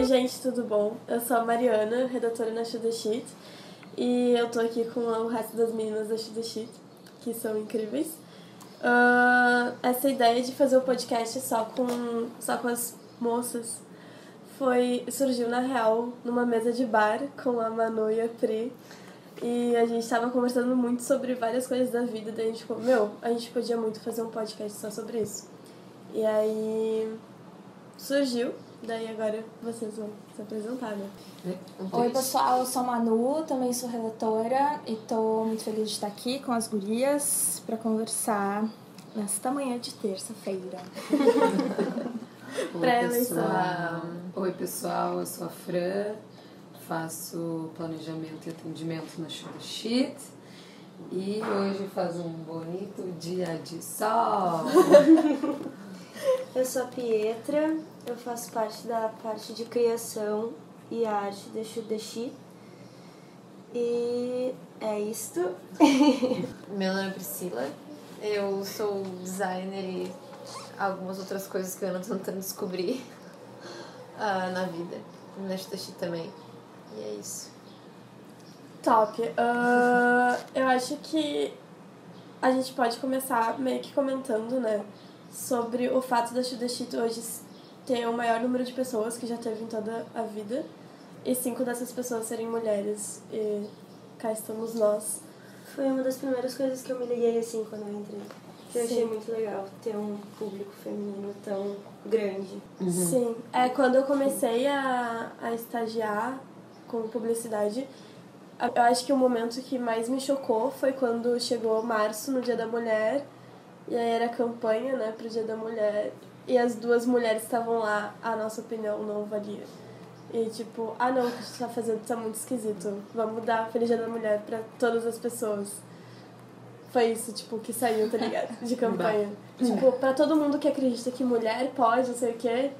Oi, gente, tudo bom? Eu sou a Mariana, redatora na Shoot the Sheet, e eu tô aqui com o resto das meninas da Shoot the Sheet, que são incríveis. Uh, essa ideia de fazer o podcast só com, só com as moças foi surgiu na real numa mesa de bar com a Manu e a Pri. E a gente tava conversando muito sobre várias coisas da vida, daí a gente falou, meu, a gente podia muito fazer um podcast só sobre isso. E aí surgiu, daí agora vocês vão se apresentar, né? Oi pessoal, eu sou a Manu, também sou relatora e tô muito feliz de estar aqui com as gurias para conversar nesta manhã de terça-feira. Pré-eleição. Oi pessoal, eu sou a Fran, faço planejamento e atendimento na Sugar Sheet e hoje faz um bonito dia de sol. Eu sou a Pietra, eu faço parte da parte de criação e arte da Shudeshi. E é isto. Meu nome é Priscila, eu sou designer e algumas outras coisas que eu ando tentando descobrir uh, na vida. Na Shudeshi também. E é isso. Top. Uh, eu acho que a gente pode começar meio que comentando, né? Sobre o fato da Shudashit hoje ter o maior número de pessoas que já teve em toda a vida. E cinco dessas pessoas serem mulheres. E cá estamos nós. Foi uma das primeiras coisas que eu me liguei assim quando eu entrei. Eu Sim. achei muito legal ter um público feminino tão grande. Sim. É, quando eu comecei a, a estagiar com publicidade, eu acho que o momento que mais me chocou foi quando chegou março, no Dia da Mulher, e aí era campanha, né, pro Dia da Mulher, e as duas mulheres estavam lá, a nossa opinião não valia. E tipo, ah não, o que a gente tá fazendo tá muito esquisito, vamos dar Feliz Dia da Mulher pra todas as pessoas. Foi isso, tipo, que saiu, tá ligado? De campanha. Tipo, pra todo mundo que acredita que mulher pode, não sei o quê,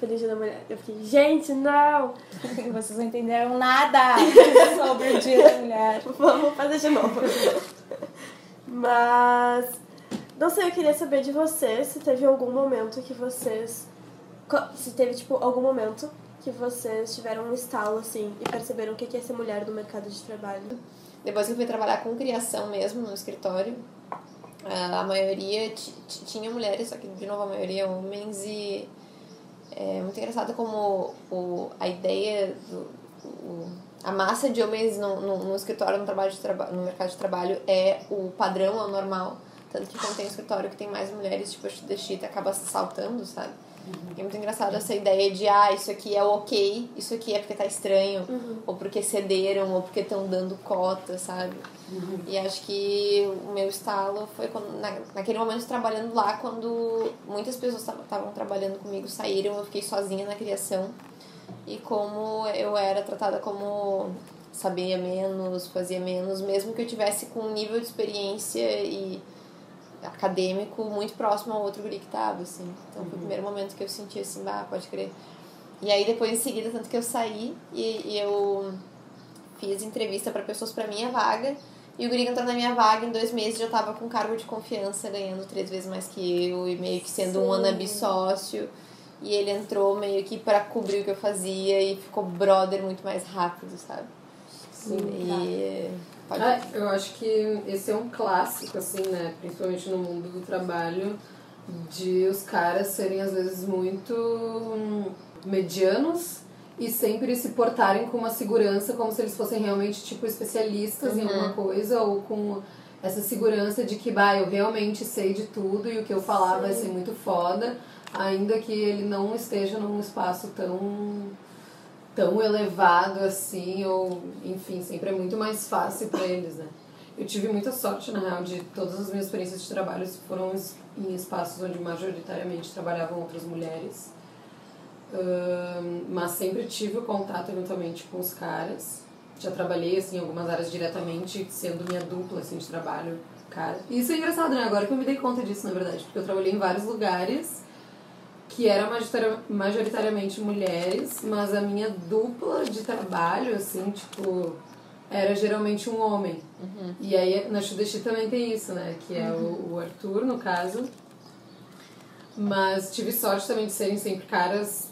Feliz Dia da Mulher. Eu fiquei, gente, não! Vocês não entenderam nada sobre o Dia da Mulher. Vamos fazer de novo. Mas, não sei, eu queria saber de vocês se teve algum momento que vocês. Se teve, tipo, algum momento que vocês tiveram um estalo, assim, e perceberam o que é ser mulher no mercado de trabalho. Depois que eu fui trabalhar com criação mesmo no escritório, ah, a maioria ti- ti- tinha mulheres, só que de novo a maioria homens e é muito engraçado como o, a ideia do o, a massa de homens no, no, no escritório no trabalho de no mercado de trabalho é o padrão, é o normal. Tanto que quando tem escritório que tem mais mulheres, tipo a Sheet acaba saltando, sabe? É muito engraçado essa ideia de, ah, isso aqui é ok, isso aqui é porque tá estranho, ou porque cederam, ou porque estão dando cota, sabe? E acho que o meu estalo foi quando, na, naquele momento trabalhando lá, quando muitas pessoas estavam trabalhando comigo, saíram, eu fiquei sozinha na criação. E como eu era tratada como sabia menos, fazia menos, mesmo que eu tivesse com um nível de experiência e acadêmico muito próximo ao outro guri que tava, assim. Então foi o primeiro momento que eu senti assim, bah, pode crer. E aí depois em seguida, tanto que eu saí e, e eu fiz entrevista para pessoas para minha vaga. E o guri entrou na minha vaga, em dois meses já tava com cargo de confiança, ganhando três vezes mais que eu e meio que sendo um wannabe sócio. E ele entrou meio que para cobrir o que eu fazia e ficou brother muito mais rápido, sabe? Sim. E pode Ah, eu acho que esse é um clássico, assim, né? Principalmente no mundo do trabalho, de os caras serem às vezes muito hum, medianos e sempre se portarem com uma segurança como se eles fossem realmente tipo especialistas em alguma coisa ou com essa segurança de que bah, eu realmente sei de tudo e o que eu falar vai ser muito foda, ainda que ele não esteja num espaço tão tão elevado assim, ou enfim, sempre é muito mais fácil para eles, né? Eu tive muita sorte, na real, de todas as minhas experiências de trabalho foram em espaços onde majoritariamente trabalhavam outras mulheres. Mas sempre tive o contato eventualmente com os caras. Já trabalhei assim, em algumas áreas diretamente, sendo minha dupla assim, de trabalho, cara. Isso é engraçado, né? Agora que eu me dei conta disso, na verdade, porque eu trabalhei em vários lugares que eram majoritaria- majoritariamente mulheres, mas a minha dupla de trabalho, assim, tipo, era geralmente um homem. E aí na Shudeshi também tem isso, né? Que é o, o Arthur, no caso. Mas tive sorte também de serem sempre caras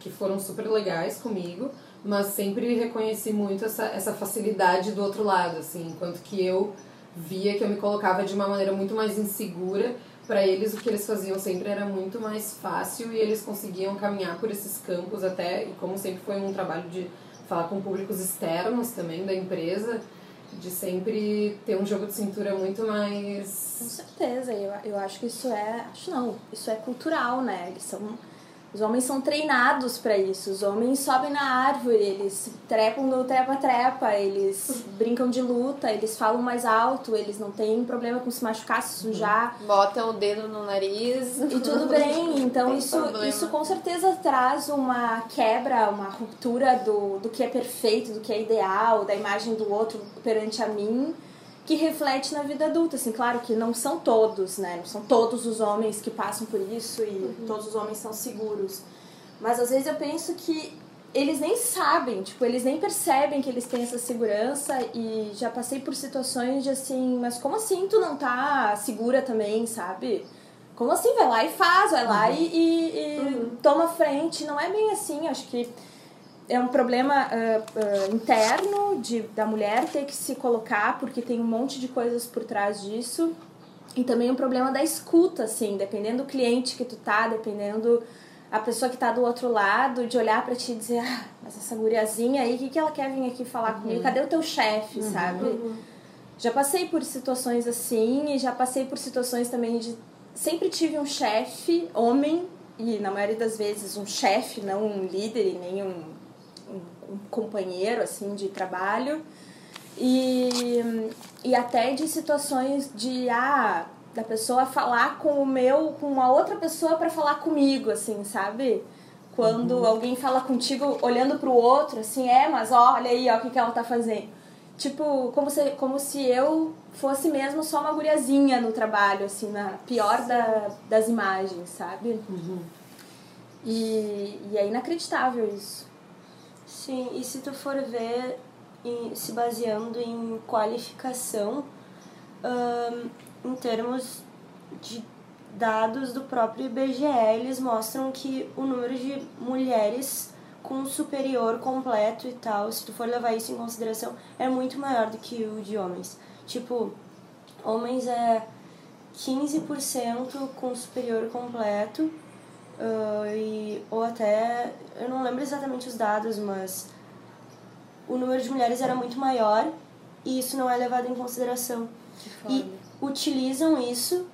que foram super legais comigo, mas sempre reconheci muito essa, essa facilidade do outro lado, assim, enquanto que eu via que eu me colocava de uma maneira muito mais insegura para eles o que eles faziam sempre era muito mais fácil e eles conseguiam caminhar por esses campos até e como sempre foi um trabalho de falar com públicos externos também da empresa de sempre ter um jogo de cintura muito mais com certeza eu, eu acho que isso é acho não isso é cultural né? Eles são os homens são treinados para isso. Os homens sobem na árvore, eles trepam no trepa-trepa, eles brincam de luta, eles falam mais alto, eles não têm problema com se machucar, se sujar. Botam o dedo no nariz. E tudo bem. Então isso, isso com certeza traz uma quebra, uma ruptura do, do que é perfeito, do que é ideal, da imagem do outro perante a mim que reflete na vida adulta, assim, claro que não são todos, né? Não são todos os homens que passam por isso e uhum. todos os homens são seguros. Mas às vezes eu penso que eles nem sabem, tipo, eles nem percebem que eles têm essa segurança e já passei por situações de assim, mas como assim tu não tá segura também, sabe? Como assim? Vai lá e faz, vai lá uhum. e, e, e uhum. toma frente. Não é bem assim, acho que é um problema uh, uh, interno de, da mulher ter que se colocar, porque tem um monte de coisas por trás disso. E também um problema da escuta, assim, dependendo do cliente que tu tá, dependendo a pessoa que tá do outro lado, de olhar para ti e dizer, ah, mas essa guriazinha aí, o que, que ela quer vir aqui falar uhum. comigo? Cadê o teu chefe, uhum. sabe? Uhum. Já passei por situações assim e já passei por situações também de. Sempre tive um chefe, homem, e na maioria das vezes um chefe, não um líder e nem um um, companheiro assim de trabalho. E, e até de situações de ah, da pessoa falar com o meu com uma outra pessoa para falar comigo assim sabe? Quando uhum. alguém fala contigo olhando para o outro assim é mas ó, olha aí ó o que que ela tá fazendo? Tipo como se como se eu fosse mesmo só uma guriazinha no trabalho assim na pior da, das imagens sabe? Uhum. e, e é inacreditável isso Sim, e se tu for ver, se baseando em qualificação, um, em termos de dados do próprio IBGE, eles mostram que o número de mulheres com superior completo e tal, se tu for levar isso em consideração, é muito maior do que o de homens. Tipo, homens é 15% com superior completo Uh, e, ou até, eu não lembro exatamente os dados, mas o número de mulheres era muito maior e isso não é levado em consideração. E utilizam isso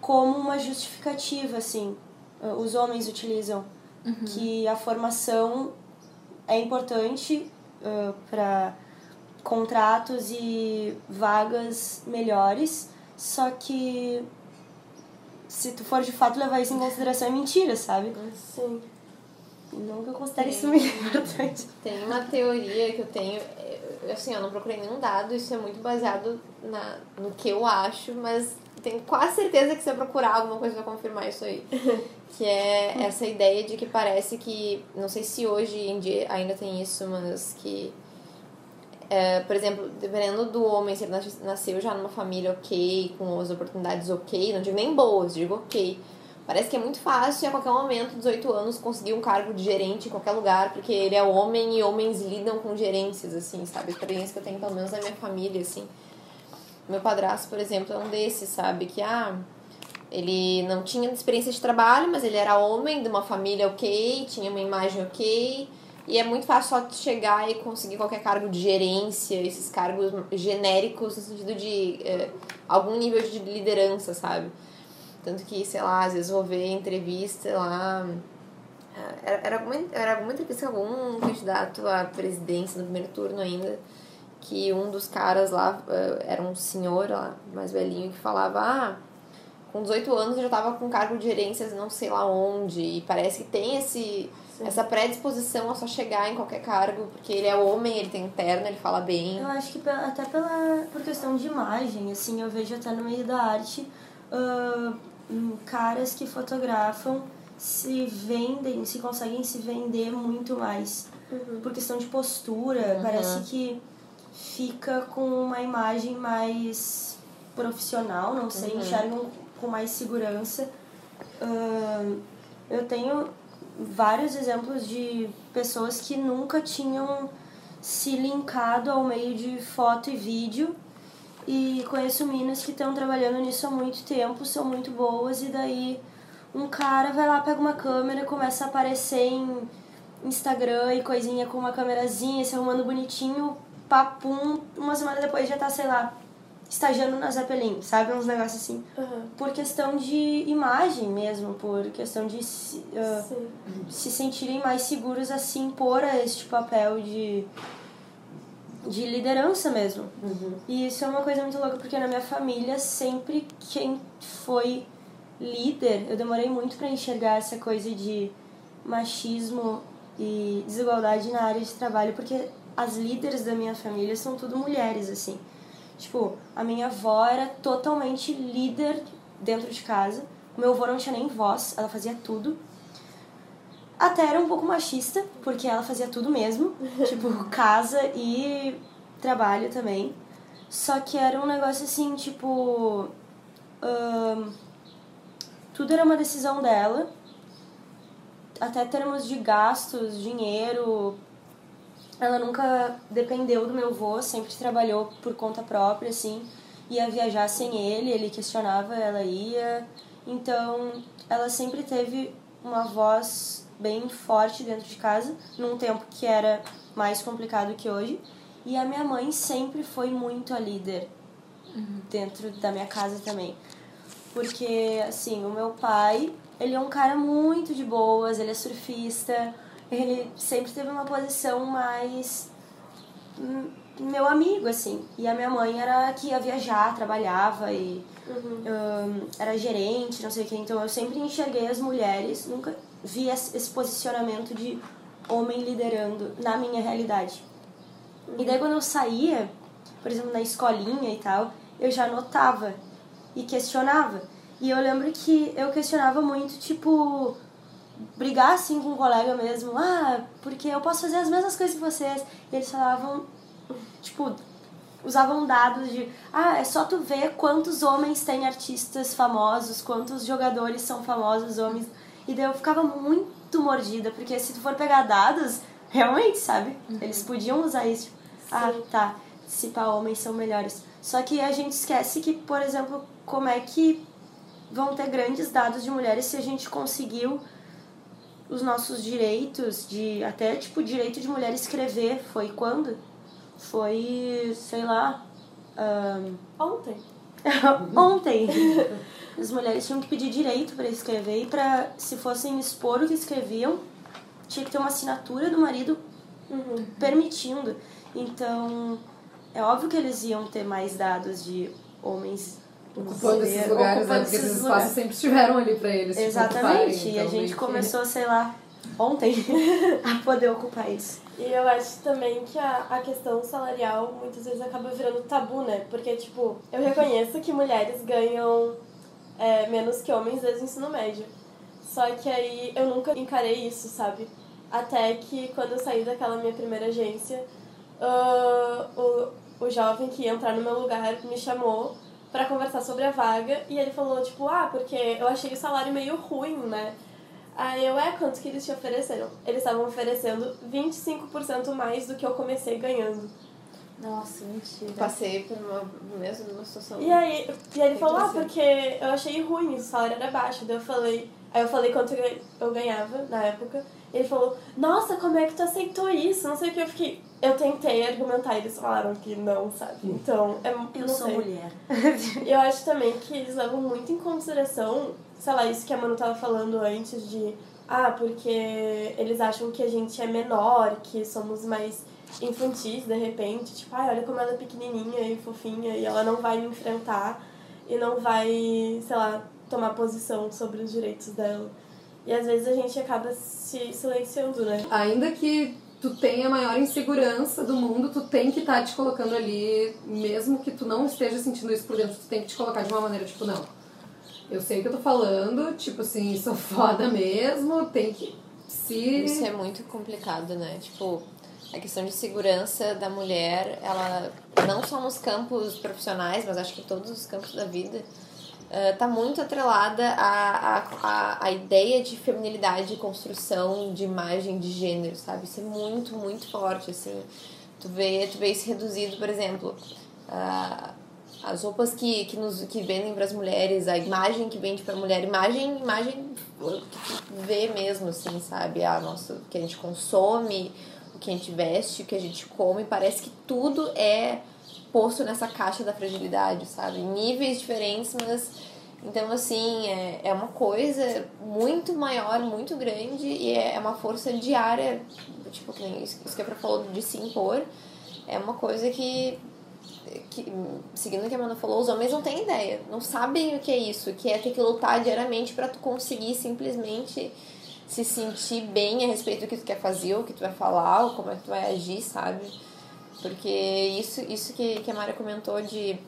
como uma justificativa, assim. Uh, os homens utilizam uhum. que a formação é importante uh, para contratos e vagas melhores, só que se tu for de fato levar isso em consideração, é mentira, sabe? Sim. Não que eu considere isso muito importante. Tem uma teoria que eu tenho, assim, eu não procurei nenhum dado, isso é muito baseado na, no que eu acho, mas tenho quase certeza que se eu procurar alguma coisa vai confirmar isso aí. que é essa ideia de que parece que, não sei se hoje em dia ainda tem isso, mas que é, por exemplo, dependendo do homem, se ele nasceu já numa família ok, com as oportunidades ok, não digo nem boas, digo ok. Parece que é muito fácil a qualquer momento, 18 anos, conseguir um cargo de gerente em qualquer lugar, porque ele é homem e homens lidam com gerências, assim, sabe? Experiência que eu tenho, pelo menos, na minha família, assim. Meu padrasto, por exemplo, é um desses, sabe? Que, ah, ele não tinha experiência de trabalho, mas ele era homem de uma família ok, tinha uma imagem ok, e é muito fácil só chegar e conseguir qualquer cargo de gerência, esses cargos genéricos no sentido de é, algum nível de liderança, sabe? Tanto que, sei lá, às vezes vou ver entrevista lá. É, era, era, alguma, era alguma entrevista com algum candidato à presidência no primeiro turno ainda, que um dos caras lá é, era um senhor lá, mais velhinho, que falava: Ah, com 18 anos eu já tava com cargo de gerência não sei lá onde, e parece que tem esse essa predisposição a só chegar em qualquer cargo, porque ele é homem, ele tem interna, ele fala bem. Eu acho que até pela, por questão de imagem, assim, eu vejo até no meio da arte uh, caras que fotografam se vendem, se conseguem se vender muito mais. Uhum. Por questão de postura, uhum. parece que fica com uma imagem mais profissional, não sei, uhum. enxergam com mais segurança. Uh, eu tenho vários exemplos de pessoas que nunca tinham se linkado ao meio de foto e vídeo. E conheço meninas que estão trabalhando nisso há muito tempo, são muito boas, e daí um cara vai lá, pega uma câmera, começa a aparecer em Instagram e coisinha com uma câmerazinha, se arrumando bonitinho, papum, uma semana depois já tá, sei lá, estagiando na Zeppelin, sabe? Uns negócios assim. Uhum. Por questão de imagem mesmo, por questão de se, uh, se sentirem mais seguros assim por este papel de de liderança mesmo. Uhum. E isso é uma coisa muito louca, porque na minha família, sempre quem foi líder, eu demorei muito para enxergar essa coisa de machismo e desigualdade na área de trabalho, porque as líderes da minha família são tudo mulheres, assim. Tipo, a minha avó era totalmente líder dentro de casa. O meu avô não tinha nem voz, ela fazia tudo. Até era um pouco machista, porque ela fazia tudo mesmo. tipo, casa e trabalho também. Só que era um negócio assim, tipo. Um, tudo era uma decisão dela. Até termos de gastos, dinheiro. Ela nunca dependeu do meu avô, sempre trabalhou por conta própria, assim. Ia viajar sem ele, ele questionava, ela ia. Então, ela sempre teve uma voz bem forte dentro de casa, num tempo que era mais complicado que hoje. E a minha mãe sempre foi muito a líder uhum. dentro da minha casa também. Porque, assim, o meu pai, ele é um cara muito de boas, ele é surfista, ele sempre teve uma posição mais meu amigo, assim. E a minha mãe era que ia viajar, trabalhava e uhum. um, era gerente, não sei o que. Então eu sempre enxerguei as mulheres, nunca vi esse posicionamento de homem liderando na minha realidade. E daí quando eu saía, por exemplo, na escolinha e tal, eu já notava e questionava. E eu lembro que eu questionava muito, tipo, brigar assim com um colega mesmo, ah, porque eu posso fazer as mesmas coisas que vocês. E eles falavam, tipo, usavam dados de, ah, é só tu ver quantos homens têm artistas famosos, quantos jogadores são famosos homens. E daí eu ficava muito mordida, porque se tu for pegar dados, realmente, sabe? Uhum. Eles podiam usar isso. Tipo, ah, tá, se pá, homens são melhores. Só que a gente esquece que, por exemplo, como é que vão ter grandes dados de mulheres se a gente conseguiu os nossos direitos de até tipo direito de mulher escrever foi quando? Foi sei lá um... ontem. ontem. As mulheres tinham que pedir direito para escrever e para se fossem expor o que escreviam tinha que ter uma assinatura do marido uhum. permitindo. Então é óbvio que eles iam ter mais dados de homens ocupando esses lugares, né? Porque esses espaços sempre estiveram ali para eles. Exatamente. Tipo, e a gente começou, sei lá, ontem a poder ocupar isso. E eu acho também que a, a questão salarial muitas vezes acaba virando tabu, né? Porque, tipo, eu reconheço que mulheres ganham é, menos que homens desde o ensino médio. Só que aí eu nunca encarei isso, sabe? Até que quando eu saí daquela minha primeira agência, uh, o, o jovem que ia entrar no meu lugar me chamou para conversar sobre a vaga e ele falou, tipo, ah, porque eu achei o salário meio ruim, né? Aí eu, é, quanto que eles te ofereceram? Eles estavam oferecendo 25% mais do que eu comecei ganhando. Nossa, mentira. Passei por uma mesma situação. E aí, e aí ele falou, ah, porque eu achei ruim, o salário era baixo. Daí eu falei, aí eu falei quanto eu ganhava na época. Ele falou, nossa, como é que tu aceitou isso? Não sei o que, eu fiquei, eu tentei argumentar e eles falaram que não, sabe? Então, é, eu sou sei. mulher. eu acho também que eles levam muito em consideração, sei lá, isso que a Manu tava falando antes de, ah, porque eles acham que a gente é menor, que somos mais infantis de repente, tipo, ai, olha como ela é pequenininha e fofinha e ela não vai me enfrentar e não vai, sei lá, tomar posição sobre os direitos dela. E às vezes a gente acaba se silenciando, né? Ainda que tu tenha a maior insegurança do mundo, tu tem que estar tá te colocando ali, mesmo que tu não esteja sentindo isso por dentro, tu tem que te colocar de uma maneira, tipo, não. Eu sei o que eu tô falando, tipo assim, sou foda mesmo, tem que se. Isso é muito complicado, né? Tipo, a questão de segurança da mulher, ela não só nos campos profissionais, mas acho que em todos os campos da vida, uh, tá muito atrelada à, à, à ideia de feminilidade, construção de imagem de gênero, sabe? Isso é muito, muito forte, assim. Tu vê, tu vê isso reduzido, por exemplo, uh, as roupas que, que, nos, que vendem para as mulheres, a imagem que vende para a mulher, imagem, imagem que vê mesmo, assim, sabe? A nossa, o que a gente consome, o que a gente veste, o que a gente come, parece que tudo é posto nessa caixa da fragilidade, sabe? Níveis diferentes, mas. Então, assim, é, é uma coisa muito maior, muito grande e é uma força diária, tipo, isso que a falou de se impor, é uma coisa que, que, seguindo o que a Amanda falou, os homens não têm ideia, não sabem o que é isso, que é ter que lutar diariamente para tu conseguir simplesmente se sentir bem a respeito do que tu quer fazer, o que tu vai falar, ou como é que tu vai agir, sabe? Porque isso, isso que, que a Mara comentou de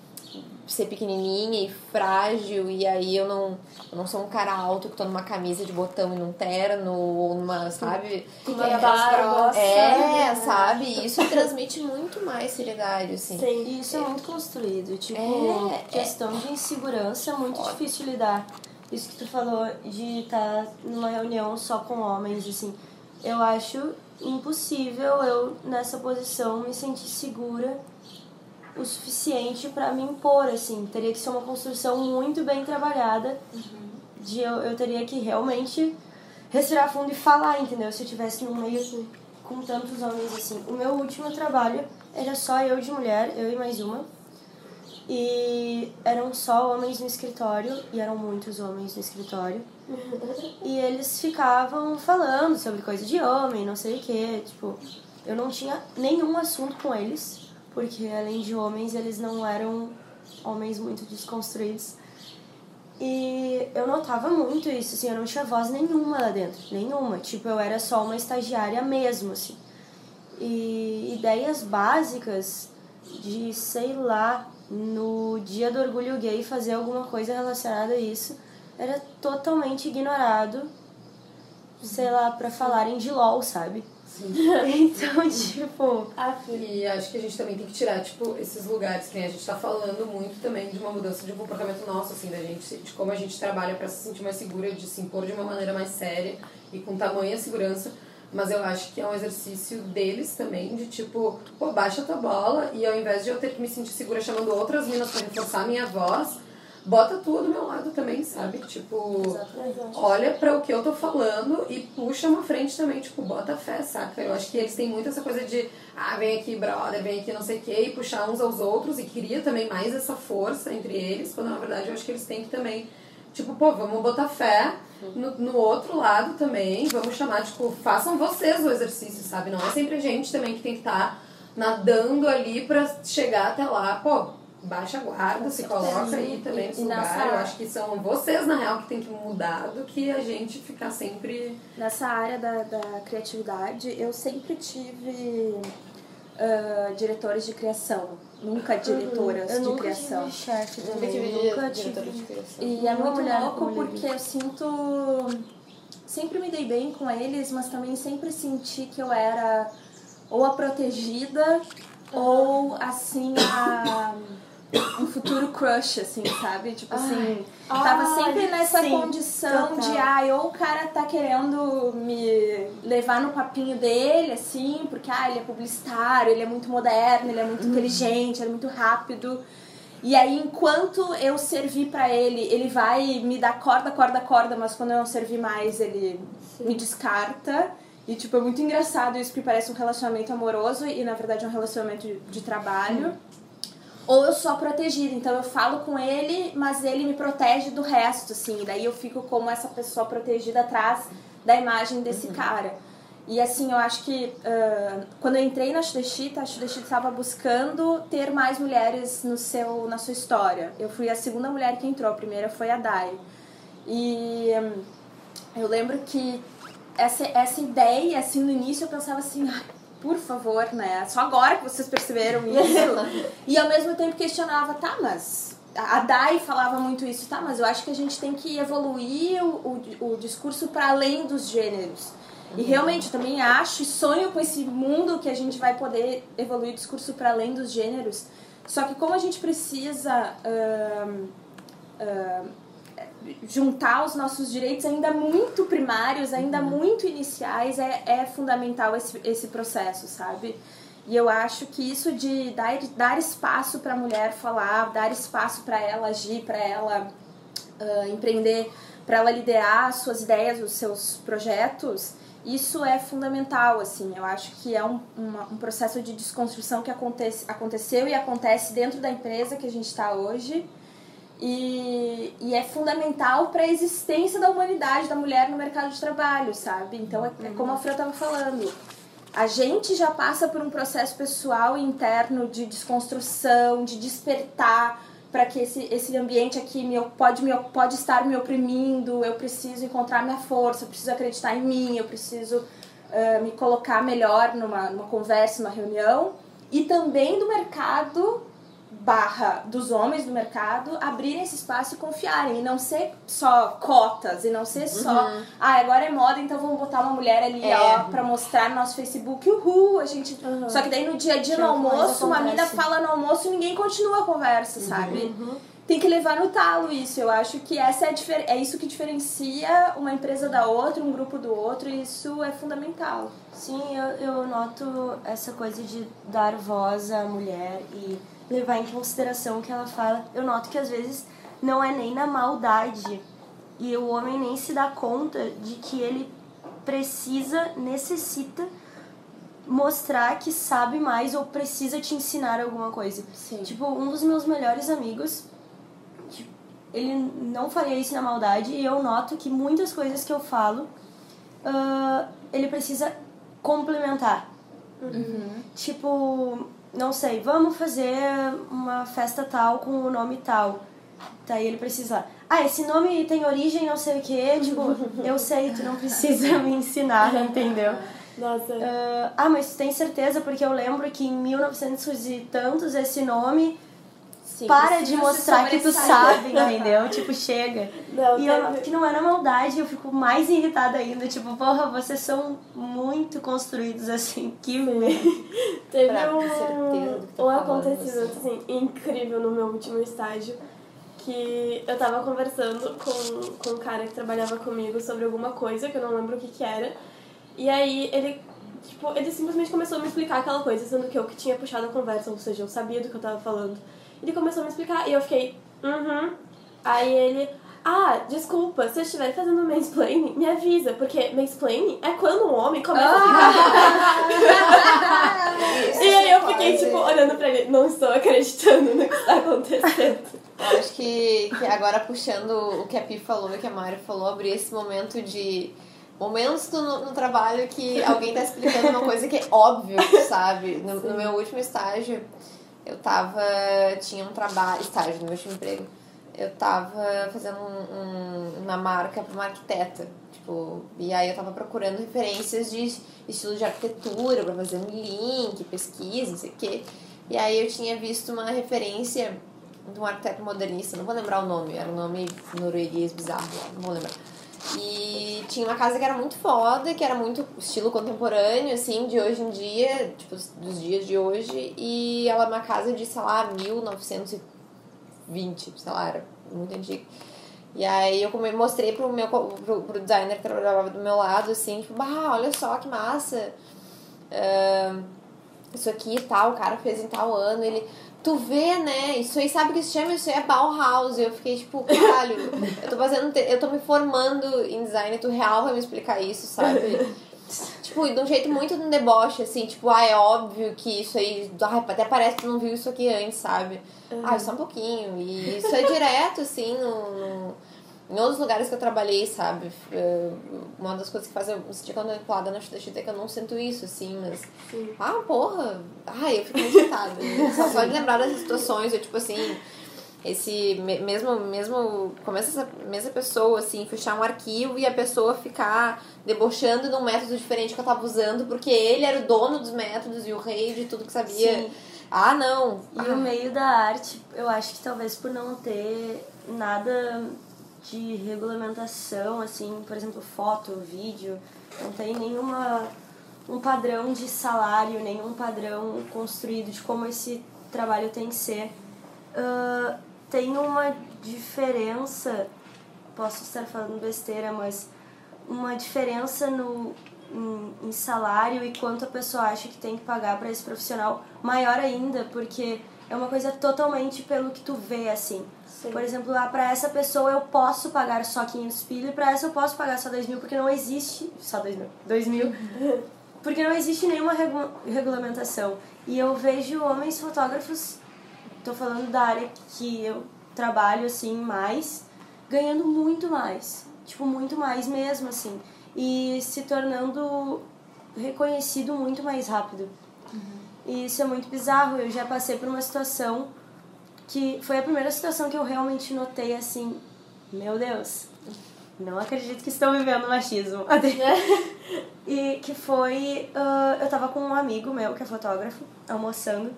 ser pequenininha e frágil e aí eu não, eu não sou um cara alto que tô numa camisa de botão e num terno ou numa, sabe? Uma é, barba. É, sabe? Isso transmite muito mais seriedade, assim. Sim, e isso é, é muito construído. Tipo, é, questão é. de insegurança é muito Ótimo. difícil lidar. Isso que tu falou de estar tá numa reunião só com homens, assim. Eu acho impossível eu, nessa posição, me sentir segura o suficiente para me impor, assim. Teria que ser uma construção muito bem trabalhada. Uhum. De eu, eu teria que realmente respirar fundo e falar, entendeu? Se eu tivesse num meio com tantos homens assim. O meu último trabalho era só eu de mulher, eu e mais uma. E eram só homens no escritório, e eram muitos homens no escritório. e eles ficavam falando sobre coisa de homem, não sei o que. Tipo, eu não tinha nenhum assunto com eles, porque além de homens, eles não eram homens muito desconstruídos. E eu notava muito isso, assim, eu não tinha voz nenhuma lá dentro, nenhuma. Tipo, eu era só uma estagiária mesmo, assim. E ideias básicas de, sei lá, no dia do orgulho gay fazer alguma coisa relacionada a isso era totalmente ignorado, sei lá, para falarem de LOL, sabe? Sim. então, tipo. E acho que a gente também tem que tirar, tipo, esses lugares que a gente tá falando muito também de uma mudança de comportamento nosso, assim, da gente, de como a gente trabalha para se sentir mais segura, de se impor de uma maneira mais séria e com tamanha segurança mas eu acho que é um exercício deles também, de tipo, pô, baixa tua bola e ao invés de eu ter que me sentir segura chamando outras minas para reforçar a minha voz, bota tu do meu lado também, sabe? Tipo, olha para o que eu tô falando e puxa uma frente também, tipo, bota fé, saca? Eu acho que eles têm muito essa coisa de, ah, vem aqui, brother, vem aqui, não sei o quê, e puxar uns aos outros e queria também mais essa força entre eles, quando na verdade eu acho que eles têm que também Tipo, pô, vamos botar fé no, no outro lado também. Vamos chamar, tipo, façam vocês o exercício, sabe? Não é sempre a gente também que tem que estar tá nadando ali pra chegar até lá. Pô, baixa a guarda, se coloca aí também nesse lugar. Nessa... Eu acho que são vocês, na real, que tem que mudar do que a gente ficar sempre. Nessa área da, da criatividade, eu sempre tive uh, diretores de criação nunca diretoras uhum. de nunca criação. Tive chefe também. Tive nunca tive. De criação. E é muito louco porque eu sinto. Sempre me dei bem com eles, mas também sempre senti que eu era ou a protegida uhum. ou assim a um futuro crush, assim, sabe? Tipo assim, ai, tava ai, sempre nessa sim, condição total. de, ai, ou o cara tá querendo me levar no papinho dele, assim, porque, ah, ele é publicitário, ele é muito moderno, ele é muito uhum. inteligente, ele é muito rápido. E aí, enquanto eu servir para ele, ele vai me dar corda, corda, corda, mas quando eu não servir mais, ele sim. me descarta. E, tipo, é muito engraçado isso, porque parece um relacionamento amoroso e, na verdade, é um relacionamento de, de trabalho. Uhum ou eu sou protegida, então eu falo com ele, mas ele me protege do resto, assim, daí eu fico como essa pessoa protegida atrás da imagem desse uhum. cara. E assim, eu acho que uh, quando eu entrei na Shudeshita, a Shudeshita estava buscando ter mais mulheres no seu, na sua história. Eu fui a segunda mulher que entrou, a primeira foi a Dai. E um, eu lembro que essa, essa ideia, assim, no início eu pensava assim, ah, por favor, né? Só agora que vocês perceberam isso. e ao mesmo tempo questionava, tá, mas a Dai falava muito isso, tá, mas eu acho que a gente tem que evoluir o, o, o discurso para além dos gêneros. Uhum. E realmente eu também acho e sonho com esse mundo que a gente vai poder evoluir o discurso para além dos gêneros. Só que como a gente precisa uh, uh, juntar os nossos direitos ainda muito primários, ainda uhum. muito iniciais, é, é fundamental esse, esse processo, sabe? E eu acho que isso de dar, dar espaço para a mulher falar, dar espaço para ela agir, para ela uh, empreender, para ela liderar suas ideias, os seus projetos, isso é fundamental, assim. Eu acho que é um, uma, um processo de desconstrução que acontece, aconteceu e acontece dentro da empresa que a gente está hoje. E, e é fundamental para a existência da humanidade, da mulher no mercado de trabalho, sabe? Então, é, é como a Fran estava falando a gente já passa por um processo pessoal e interno de desconstrução, de despertar para que esse, esse ambiente aqui me, pode, me, pode estar me oprimindo, eu preciso encontrar minha força, eu preciso acreditar em mim, eu preciso uh, me colocar melhor numa, numa conversa, numa reunião. E também do mercado barra dos homens do mercado abrirem esse espaço e confiarem e não ser só cotas e não ser só uhum. ah agora é moda então vamos botar uma mulher ali é. ó para mostrar no nosso Facebook uhul a gente uhum. só que daí no dia a dia no almoço uma mina fala no almoço e ninguém continua a conversa uhum. sabe uhum. tem que levar no talo isso eu acho que essa é, é isso que diferencia uma empresa da outra um grupo do outro e isso é fundamental sim eu, eu noto essa coisa de dar voz à mulher e levar em consideração o que ela fala. Eu noto que às vezes não é nem na maldade e o homem nem se dá conta de que ele precisa, necessita mostrar que sabe mais ou precisa te ensinar alguma coisa. Sim. Tipo, um dos meus melhores amigos, tipo, ele não faria isso na maldade e eu noto que muitas coisas que eu falo, uh, ele precisa complementar. Uhum. Tipo, não sei, vamos fazer uma festa tal com o nome tal. Daí ele precisa, ah, esse nome tem origem não sei o que, tipo, eu sei, tu não precisa me ensinar, entendeu? Nossa. Uh, ah, mas tu tem certeza? Porque eu lembro que em 1900 e tantos esse nome Sim, para de mostrar que tu sabe, entendeu? tipo, chega. Não, e eu, que não é na maldade, eu fico mais irritada ainda. Tipo, porra, vocês são muito construídos assim. Que Teve pra um, um acontecimento assim. assim, incrível no meu último estágio. Que eu tava conversando com, com um cara que trabalhava comigo sobre alguma coisa, que eu não lembro o que que era. E aí ele tipo, ele simplesmente começou a me explicar aquela coisa, sendo que eu que tinha puxado a conversa, ou seja, eu sabia do que eu tava falando. Ele começou a me explicar e eu fiquei, uhum. Aí ele, ah, desculpa, se eu estiver fazendo mansplaining, me avisa, porque mansplaining é quando um homem começa ah! a ficar. e aí eu fiquei, tipo, olhando pra ele, não estou acreditando no que está acontecendo. Eu acho que, que agora puxando o que a Pi falou e o que a Mari falou, abrir esse momento de momentos no, no, trabalho que alguém tá explicando uma coisa que é óbvio, sabe? No, no, meu último estágio, eu tava. Tinha um trabalho, estágio no meu último emprego. Eu tava fazendo um, um, uma marca pra uma arquiteta. Tipo, e aí eu tava procurando referências de estilo de arquitetura pra fazer um link, pesquisa, não sei o quê. E aí eu tinha visto uma referência de um arquiteto modernista, não vou lembrar o nome, era um nome norueguês bizarro, não vou lembrar. E tinha uma casa que era muito foda, que era muito estilo contemporâneo, assim, de hoje em dia, tipo, dos dias de hoje. E ela é uma casa de, sei lá, 1920, sei lá, era muito antiga. E aí eu mostrei pro meu pro, pro designer que trabalhava do meu lado, assim, tipo, bah, olha só que massa. Uh, isso aqui e tal, o cara fez em tal ano, ele tu vê, né? Isso aí sabe que se chama? Isso aí é Bauhaus. Eu fiquei tipo, caralho, eu tô fazendo. Eu tô me formando em design, tu real vai me explicar isso, sabe? tipo, de um jeito muito de um deboche, assim, tipo, ah, é óbvio que isso aí. Ah, até parece que tu não viu isso aqui antes, sabe? Uhum. Ah, só um pouquinho. E isso é direto, assim, no, no em outros lugares que eu trabalhei, sabe? Uma das coisas que faz eu me sentir contemplada na Chute é que eu não sinto isso, assim, mas. Sim. Ah, porra! Ai, eu fico muito irritada. só, só de lembrar das situações, eu, tipo assim. Esse mesmo, mesmo, começa essa mesma pessoa, assim, fechar um arquivo e a pessoa ficar debochando de um método diferente que eu tava usando, porque ele era o dono dos métodos e o rei de tudo que sabia. Sim. Ah, não! E ah. o meio da arte, eu acho que talvez por não ter nada de regulamentação, assim, por exemplo, foto, vídeo, não tem nenhuma um padrão de salário, nenhum padrão construído de como esse trabalho tem que ser. Uh, tem uma diferença, posso estar falando besteira, mas uma diferença no, em, em salário e quanto a pessoa acha que tem que pagar para esse profissional maior ainda, porque é uma coisa totalmente pelo que tu vê, assim. Sim. Por exemplo, ah, para essa pessoa eu posso pagar só 500 pila e para essa eu posso pagar só 2 mil, porque não existe... Só 2 mil. 2 mil. porque não existe nenhuma regu regulamentação. E eu vejo homens fotógrafos, tô falando da área que eu trabalho, assim, mais, ganhando muito mais. Tipo, muito mais mesmo, assim. E se tornando reconhecido muito mais rápido. Uhum. E isso é muito bizarro. Eu já passei por uma situação que foi a primeira situação que eu realmente notei assim, meu Deus, não acredito que estou vivendo machismo. e que foi, uh, eu tava com um amigo meu que é fotógrafo, almoçando,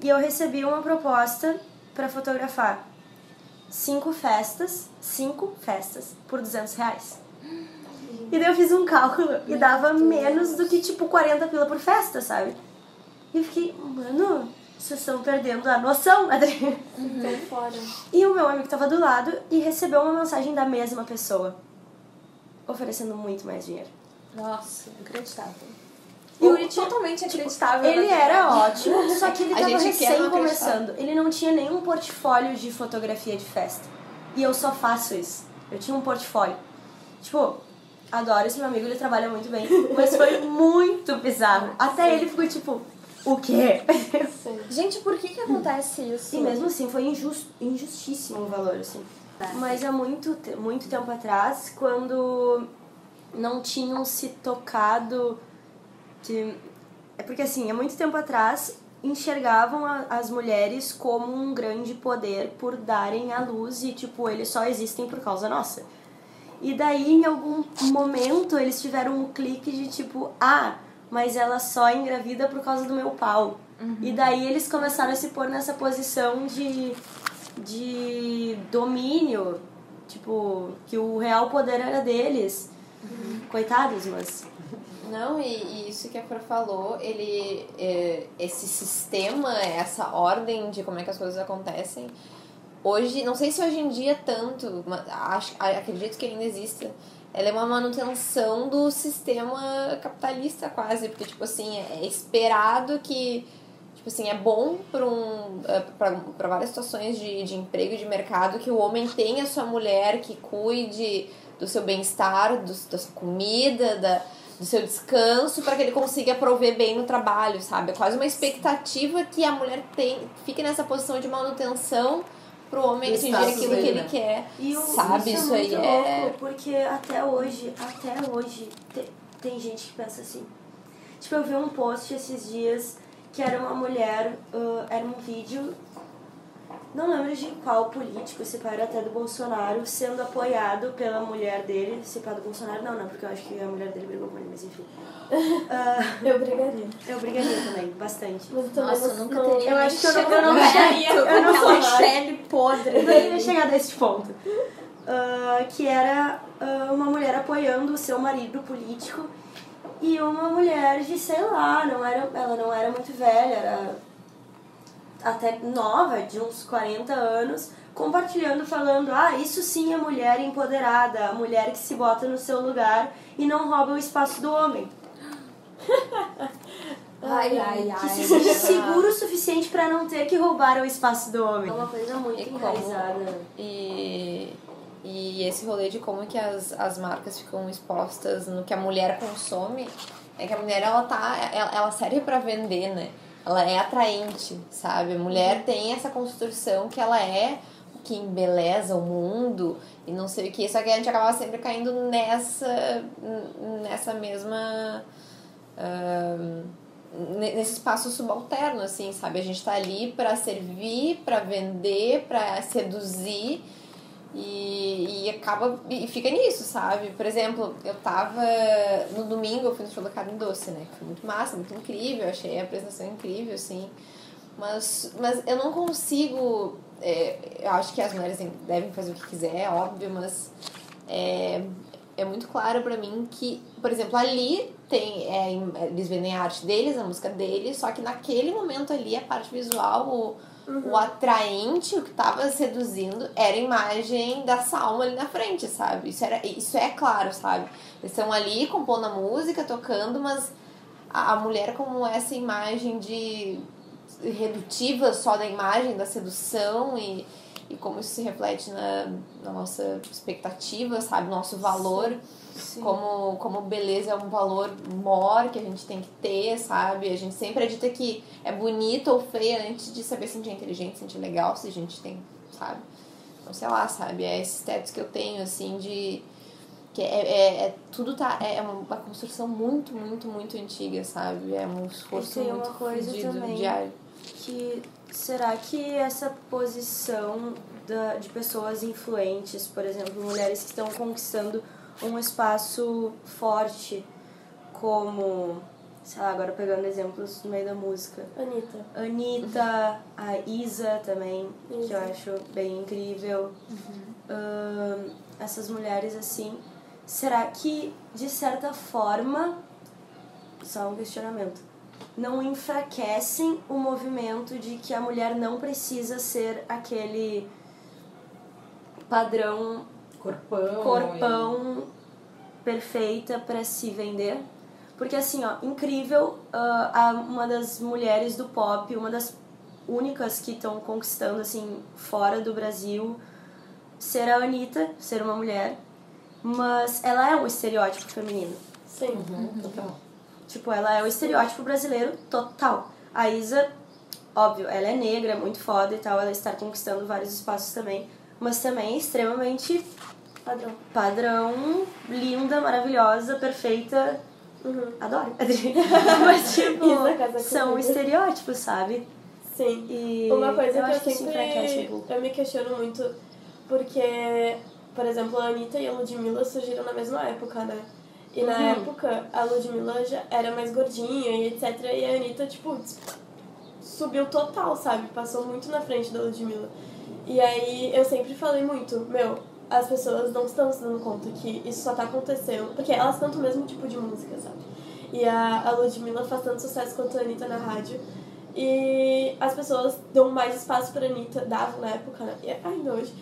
e eu recebi uma proposta para fotografar cinco festas, cinco festas por 200 reais. E daí eu fiz um cálculo e dava menos do que tipo 40 pila por festa, sabe? E eu fiquei, mano, vocês estão perdendo a noção, Adri. Uhum. fora. E o meu amigo tava do lado e recebeu uma mensagem da mesma pessoa, oferecendo muito mais dinheiro. Nossa, inacreditável. Yuri totalmente tipo, acreditável. Ele era ótimo, só que ele tava recém começando. Ele não tinha nenhum portfólio de fotografia de festa. E eu só faço isso. Eu tinha um portfólio. Tipo, adoro esse meu amigo, ele trabalha muito bem. Mas foi muito bizarro. Até ele ficou tipo, o quê? Sim. Gente, por que que acontece isso? E mesmo assim, foi injusto, injustíssimo o valor, assim. Mas há muito, muito tempo atrás, quando não tinham se tocado de... É porque, assim, há muito tempo atrás, enxergavam a, as mulheres como um grande poder por darem a luz e, tipo, eles só existem por causa nossa. E daí, em algum momento, eles tiveram um clique de, tipo, ah mas ela só engravida por causa do meu pau. Uhum. E daí eles começaram a se pôr nessa posição de, de domínio, tipo, que o real poder era deles. Uhum. Coitados, mas. Não, e, e, isso que a Flor falou, ele, é, esse sistema, essa ordem de como é que as coisas acontecem, hoje, não sei se hoje em dia tanto, mas acho, acredito que ainda exista, ela é uma manutenção do sistema capitalista quase, porque tipo assim, é esperado que tipo assim, é bom para um é, para várias situações de, de emprego e de mercado que o homem tenha sua mulher que cuide do seu bem-estar, da sua comida, da, do seu descanso, para que ele consiga prover bem no trabalho, sabe? É quase uma expectativa que a mulher tem, fique nessa posição de manutenção pro homem atingir aquilo dele, que ele né? quer. E o, sabe, isso, isso é aí é. Louco, porque até hoje, até hoje, te, tem gente que pensa assim. Tipo, eu vi um post esses dias que era uma mulher, uh, era um vídeo não lembro de qual político, se pá, era até do Bolsonaro, sendo apoiado pela mulher dele. Se pá do Bolsonaro, não, não, porque eu acho que a mulher dele brigou com ele, mas enfim. Uh, eu brigaria. Eu brigaria também, bastante. Mas Nossa, eu nunca teria. Eu acho que eu não, eu não chegaria. Eu não sou pele podre. Eu não ia chegar nesse ponto. Uh, que era uh, uma mulher apoiando o seu marido político e uma mulher de, sei lá, não era, ela não era muito velha, era até nova, de uns 40 anos, compartilhando, falando: ah, isso sim é mulher empoderada, a mulher que se bota no seu lugar e não rouba o espaço do homem. Ai, ai, ai. Que se sente seguro o suficiente para não ter que roubar o espaço do homem. É uma coisa muito e enraizada. E, e esse rolê de como que as, as marcas ficam expostas no que a mulher consome, é que a mulher ela tá. Ela, ela serve para vender, né? Ela é atraente, sabe? A mulher tem essa construção que ela é o que embeleza o mundo e não sei o que, só que a gente acaba sempre caindo nessa nessa mesma uh, nesse espaço subalterno, assim, sabe? A gente tá ali para servir, para vender, para seduzir e, e acaba. E fica nisso, sabe? Por exemplo, eu tava. No domingo eu fui no show da Carne Doce, né? Foi muito massa, muito incrível. Achei a apresentação incrível, assim. Mas, mas eu não consigo. É, eu acho que as mulheres devem fazer o que quiser, é óbvio, mas. É, é muito claro para mim que, por exemplo, ali tem. É, eles vendem a arte deles, a música deles, só que naquele momento ali a parte visual. O, Uhum. O atraente, o que tava seduzindo, era a imagem da Salma ali na frente, sabe? Isso, era, isso é claro, sabe? Eles estão ali compondo a música, tocando, mas a, a mulher como essa imagem de redutiva só da imagem, da sedução e, e como isso se reflete na, na nossa expectativa, sabe? Nosso valor. Sim Sim. Como, como beleza é um valor maior que a gente tem que ter, sabe? A gente sempre acredita que é bonito ou feia antes de saber se a gente é inteligente, se a gente é legal, se a gente tem, sabe? Então, sei lá, sabe? É esses tetos que eu tenho, assim, de. Que é, é, é tudo tá. É uma construção muito, muito, muito antiga, sabe? É um esforço muito uma coisa também diário. Que será que essa posição da, de pessoas influentes, por exemplo, mulheres que estão conquistando um espaço forte como sei lá, agora pegando exemplos no meio da música. Anitta. Anitta, a Isa também, Isa. que eu acho bem incrível. Uhum. Uh, essas mulheres assim. Será que, de certa forma, só um questionamento, não enfraquecem o movimento de que a mulher não precisa ser aquele padrão corpão, corpão e... perfeita para se vender. Porque assim, ó, incrível, uh, uma das mulheres do pop, uma das únicas que estão conquistando assim fora do Brasil, ser a Anitta, ser uma mulher, mas ela é um estereótipo feminino. Sim, uhum, total. Tipo, ela é o estereótipo brasileiro total. A Isa, óbvio, ela é negra, é muito foda e tal, ela está conquistando vários espaços também, mas também é extremamente Padrão. Padrão, linda, maravilhosa, perfeita. Uhum. Adoro. Mas, tipo, são estereótipos, sabe? Sim. E Uma coisa eu que eu que sempre. Um eu me questiono muito, porque, por exemplo, a Anitta e a Ludmilla surgiram na mesma época, né? E na Uhum. época, a Ludmilla já era mais gordinha e etc. E a Anitta, tipo, subiu total, sabe? Passou muito na frente da Ludmilla. E aí eu sempre falei muito, meu, as pessoas não estão se dando conta que isso só tá acontecendo. Porque elas cantam o mesmo tipo de música, sabe? E a, a Ludmilla faz tanto sucesso quanto a Anitta na rádio. E as pessoas dão mais espaço pra Anitta, davam na época, né? e ainda hoje.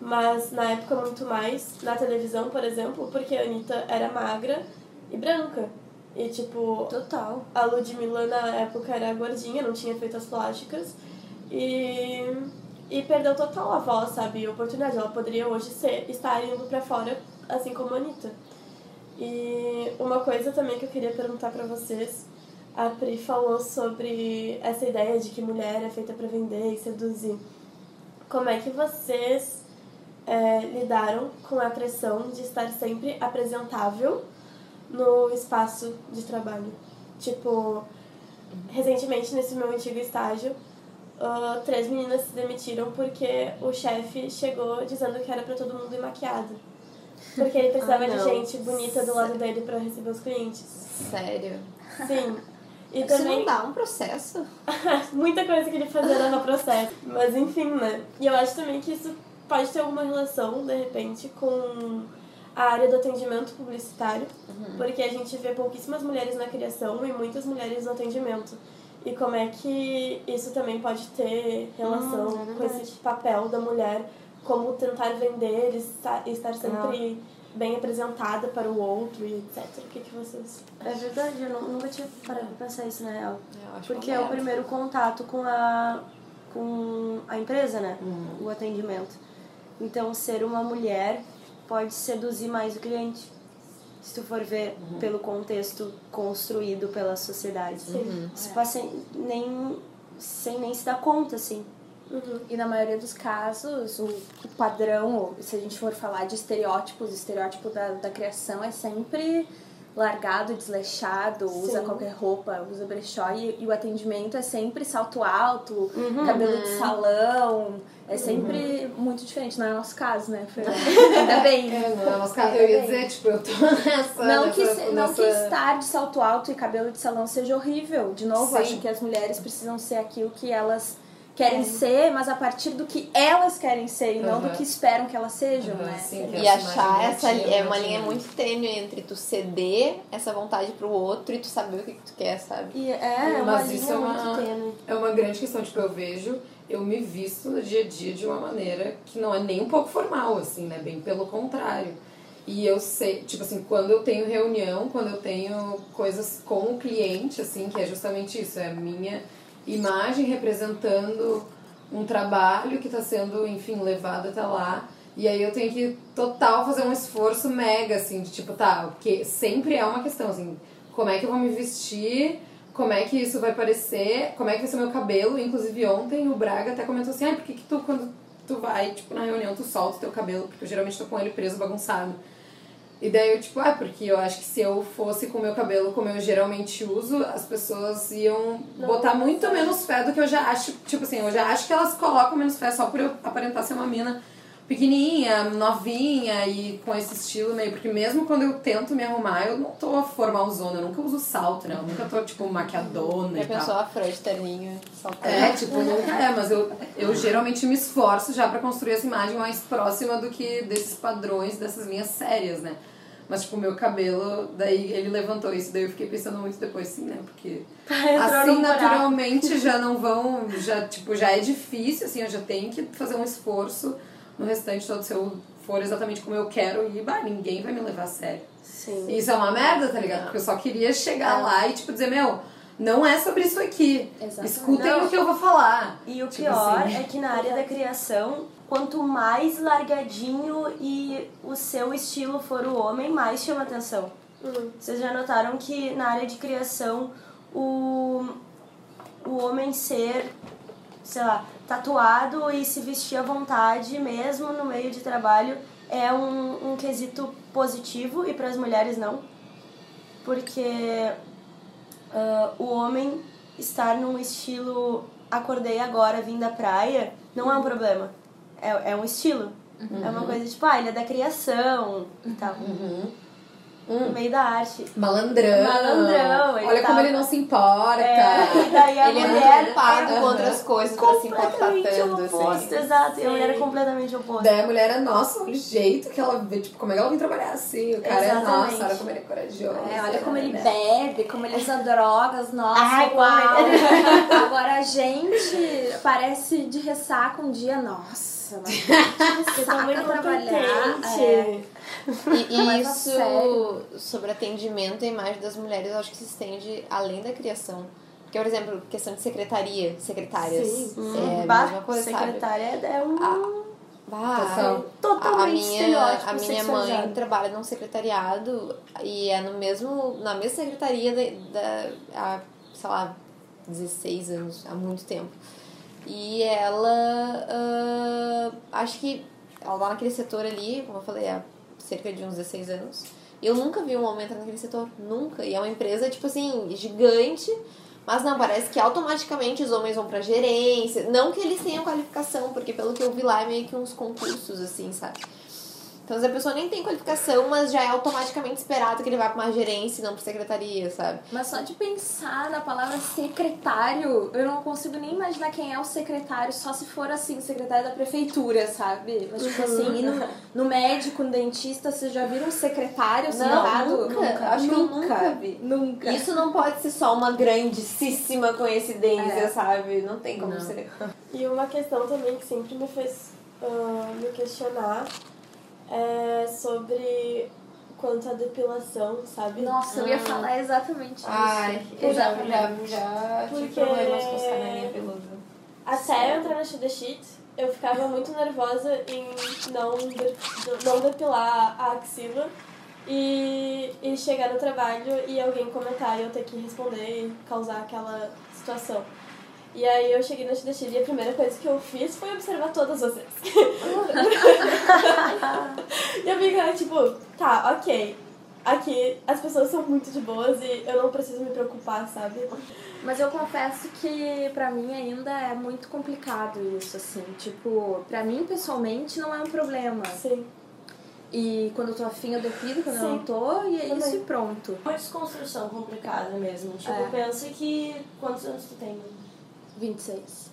Mas na época muito mais, na televisão, por exemplo, porque a Anitta era magra e branca. E tipo, Total. a Ludmilla na época era gordinha, não tinha feito as plásticas. E, e perdeu total a voz, sabe? A oportunidade. Ela poderia hoje ser, estar indo pra fora, assim como a Anitta. E uma coisa também que eu queria perguntar pra vocês. A Pri falou sobre essa ideia de que mulher é feita pra vender e seduzir. Como é que vocês é, lidaram com a pressão de estar sempre apresentável no espaço de trabalho? Tipo, recentemente nesse meu antigo estágio, uh, três meninas se demitiram porque o chefe chegou dizendo que era pra todo mundo ir maquiado. Porque ele precisava Ah, de gente bonita do lado dele pra receber os clientes. Sério. Sim. E Isso também não dá um processo? muita coisa que ele fazia dava processo. Mas enfim, né? E eu acho também que isso pode ter alguma relação, de repente, com a área do atendimento publicitário, porque a gente vê pouquíssimas mulheres na criação e muitas mulheres no atendimento. E como é que isso também pode ter relação Hum, é com esse papel da mulher, como tentar vender, estar, estar sempre bem apresentada para o outro e etc. O que, que vocês É verdade, eu nu- nunca tinha parado pra pensar isso na real. Eu acho Porque uma é o primeiro contato com a, com a empresa, né? Uhum. O atendimento. Então, ser uma mulher pode seduzir mais o cliente. Se tu for ver pelo contexto construído pela sociedade. Sim. Se passa sem nem, sem nem se dar conta, assim. Uhum. E na maioria dos casos, o, o padrão, se a gente for falar de estereótipos, o estereótipo da, da criação é sempre largado, desleixado, usa Sim. qualquer roupa, usa brechó e, e o atendimento é sempre salto alto, cabelo de salão, é sempre muito diferente, não é o nosso caso, né, Fernanda? Ainda bem. É, não é umas caras, eu ia dizer, tipo, eu tô nessa. Não que, nessa, não que nessa- estar de salto alto e cabelo de salão seja horrível. De novo, Sim. acho que as mulheres precisam ser aquilo que elas querem ser, mas a partir do que elas querem ser e não do que esperam que elas sejam, Uhum, né? sim, que E achar essa é uma linha muito tênue entre tu ceder essa vontade pro outro e tu saber o que, que tu quer, sabe? E é, é uma Mas linha isso é uma- muito tênue. É uma grande questão, tipo, eu vejo, eu me visto no dia a dia de uma maneira que não é nem um pouco formal, assim, né? Bem pelo contrário. E eu sei, tipo assim, quando eu tenho reunião, quando eu tenho coisas com o cliente, assim, que é justamente isso, é a minha imagem representando um trabalho que está sendo, enfim, levado até lá. E aí eu tenho que total fazer um esforço mega, assim, de tipo, tá, porque sempre é uma questão, assim, como é que eu vou me vestir, como é que isso vai parecer, como é que vai ser meu cabelo. Inclusive ontem o Braga até comentou assim, ah, por que, que tu, quando tu vai, tipo, na reunião, tu solta o teu cabelo, porque eu geralmente tô com ele preso, bagunçado. E daí eu, tipo, ah, porque eu acho que se eu fosse com o meu cabelo como eu geralmente uso, as pessoas iam botar muito menos fé do que eu já acho. Tipo assim, eu já acho que elas colocam menos fé só por eu aparentar ser uma mina pequenininha, novinha e com esse estilo meio. Porque mesmo quando eu tento me arrumar, eu não tô formalzona, eu nunca uso salto, né? Eu nunca tô, tipo, maquiadona Já e tal. pensou a Freud terninho, saltando? É, tipo, nunca é, mas eu, eu geralmente me esforço já pra construir essa imagem mais próxima do que desses padrões dessas minhas séries, né? Mas, tipo, o meu cabelo, daí ele levantou isso, daí eu fiquei pensando muito depois, assim, né? Porque assim naturalmente já não vão, já, tipo, já é difícil, assim, eu já tenho que fazer um esforço no restante todo, se eu for exatamente como eu quero ir, bah, ninguém vai me levar a sério. Sim. Isso é uma merda, tá ligado? Porque eu só queria chegar lá e, tipo, dizer, meu, não é sobre isso aqui. Exatamente. Escutem Não. o que eu vou falar. E o Tipo pior assim. é que na área da criação, quanto mais largadinho e o seu estilo for o homem, mais chama atenção. Vocês já notaram que na área de criação, o, o homem ser, sei lá, tatuado e se vestir à vontade, mesmo no meio de trabalho, é um, um quesito positivo e para as mulheres não. Porque ah, o homem estar num estilo acordei agora, vim da praia, não é um problema. É, é um estilo. É uma coisa tipo, ah, ele é da criação e tal. No meio da arte. Malandrão. Malandrão, ele Olha como tava- ele não se importa. É, e daí a Ele é mulher é com outras coisas pra se importar completamente tanto, oposto, assim. exato. E a mulher é completamente oposta. Daí a mulher é, nossa, o jeito que ela vê, tipo, como é que ela vem trabalhar assim. O cara Exatamente. é, nossa, olha como ele é corajoso. É, olha como ele né? bebe, como ele usa drogas, nossa, Ai, uau. como Agora a gente parece de ressaca um dia, nossa, mas Eu sou muito trabalhar. É. E, e a isso sobre atendimento e imagem das mulheres, eu acho que se estende além da criação. Porque, por exemplo, questão de secretaria, secretárias. É a Bah, mesma coisa, sabe? secretária é um Bah, Total. totalmente a minha, estereótipo a minha mãe trabalha num secretariado e é no mesmo, na mesma secretaria da, da, há, sei lá, 16 anos, há muito tempo. E ela, ah, acho que ela tá naquele setor ali, como eu falei, há cerca de uns 16 anos. Eu nunca vi um homem entrar naquele setor, nunca. E é uma empresa, tipo assim, gigante, mas não, parece que automaticamente os homens vão pra gerência. Não que eles tenham qualificação, porque pelo que eu vi lá é meio que uns concursos, assim, sabe? Então, às vezes, a pessoa nem tem qualificação, mas já é automaticamente esperado que ele vá pra uma gerência e não pra secretaria, sabe? Mas só de pensar na palavra secretário, eu não consigo nem imaginar quem é o secretário, só se for assim, secretário da prefeitura, sabe? Mas tipo assim, e no, no médico, no dentista, vocês já viram um secretário sentado? nunca. Acho que eu nunca vi. Nunca. Isso não pode ser só uma grandíssima coincidência, É. sabe? Não tem como Não. ser. E uma questão também que sempre me fez ah, me questionar é sobre quanto à depilação, sabe? Nossa, eu ia falar exatamente isso. Ai, eu já, já, já tive Porque- problemas com os canelinha peluda. Até eu entrar na Shoot the Sheet, eu ficava muito nervosa em não, de- não depilar a axila e, e chegar no trabalho e alguém comentar e eu ter que responder e causar aquela situação. E aí eu cheguei na Sheet e a primeira coisa que eu fiz foi observar todas vocês. e eu fiquei tipo, tá, ok. Aqui as pessoas são muito de boas e eu não preciso me preocupar, sabe? Mas eu confesso que pra mim ainda é muito complicado isso, assim. Tipo, pra mim pessoalmente não é um problema. Sim. E quando eu tô afim eu depilo, quando eu não Sim. tô, e é Também. isso e pronto. Uma desconstrução complicada mesmo. Tipo, É. pensa que. Quantos anos tu tem? 26.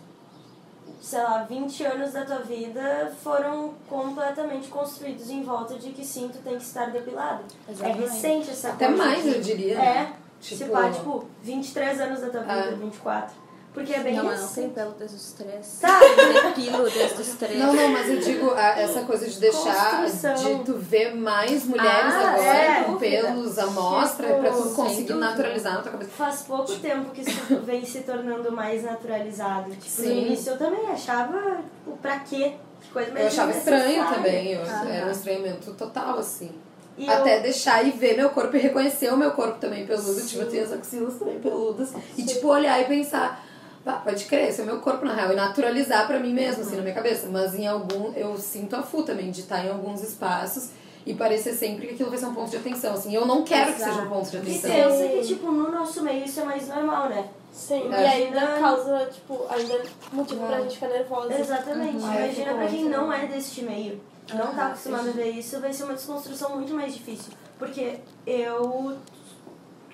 sei lá, 20 anos da tua vida foram completamente construídos em volta de que sim, tu tem que estar depilado. Exatamente. É recente essa Até coisa. mais, de- eu diria. É. Tipo- Tipo, ah, tipo, 23 anos da tua vida, Ah. 24. Porque é bem Não, mas não recente. tem pelo desde os três. Tá. Depilo desde os três. Não, não, mas eu digo a- essa coisa de deixar, Construção. de tu ver mais mulheres Ah, agora é. com pelos à mostra Tipo, pra tu sem conseguir dúvida. naturalizar na tua cabeça. Faz pouco tempo que isso vem se tornando mais naturalizado. Tipo, no Sim. início eu também achava, tipo, pra quê? Que coisa mais Eu achava estranho desnecessária. também, eu, Ah. era um estranhamento total, assim. E Até eu- deixar e ver meu corpo e reconhecer o meu corpo também peludo. Tipo, eu tenho as axilas também peludas. E, tipo, olhar e pensar, pá, pode crer, esse é o meu corpo na real. E naturalizar pra mim mesmo, assim, na minha cabeça. Mas em algum, eu sinto a fu também, de estar em alguns espaços e parecer sempre que aquilo vai ser um ponto de atenção, assim. Eu não quero que seja um ponto de E atenção. pensa que, tipo, no nosso meio isso é mais normal, né? Sim, É. e ainda causa, tipo, ainda motivo pra gente ficar nervosa. Exatamente. Uhum. Eu Imagina fico pra quem não é deste meio. Não tá Aham, acostumado a ver isso, vai ser uma desconstrução muito mais difícil. Porque eu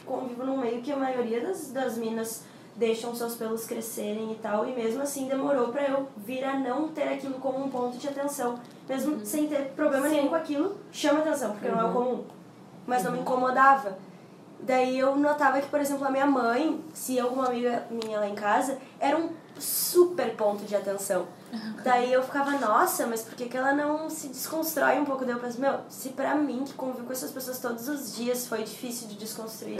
convivo num meio que a maioria das, das minas deixam seus pelos crescerem e tal, e mesmo assim demorou pra eu vir a não ter aquilo como um ponto de atenção. Mesmo sem ter problema Sim. nenhum com aquilo, chama atenção, porque não é o comum. Mas não me incomodava. Daí eu notava que, por exemplo, a minha mãe, se alguma amiga minha lá em casa, era um super ponto de atenção. Daí eu ficava, nossa, mas por que, que ela não se desconstrói um pouco? Daí eu penso, meu, se pra mim, que convivo com essas pessoas todos os dias, foi difícil de desconstruir.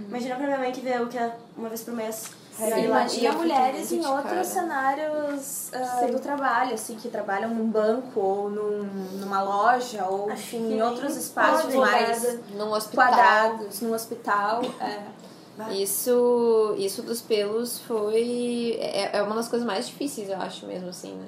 Imagina pra minha mãe que vê o que é uma vez por mês. Sim, imagina mulheres em outros cara. cenários ah, do trabalho, assim, que trabalham num banco ou num, numa loja ou Acho enfim, em outros espaços mais nada. Num hospital. quadrados, num hospital. É. Isso, isso dos pelos foi. É, é uma das coisas mais difíceis, eu acho mesmo, assim, né?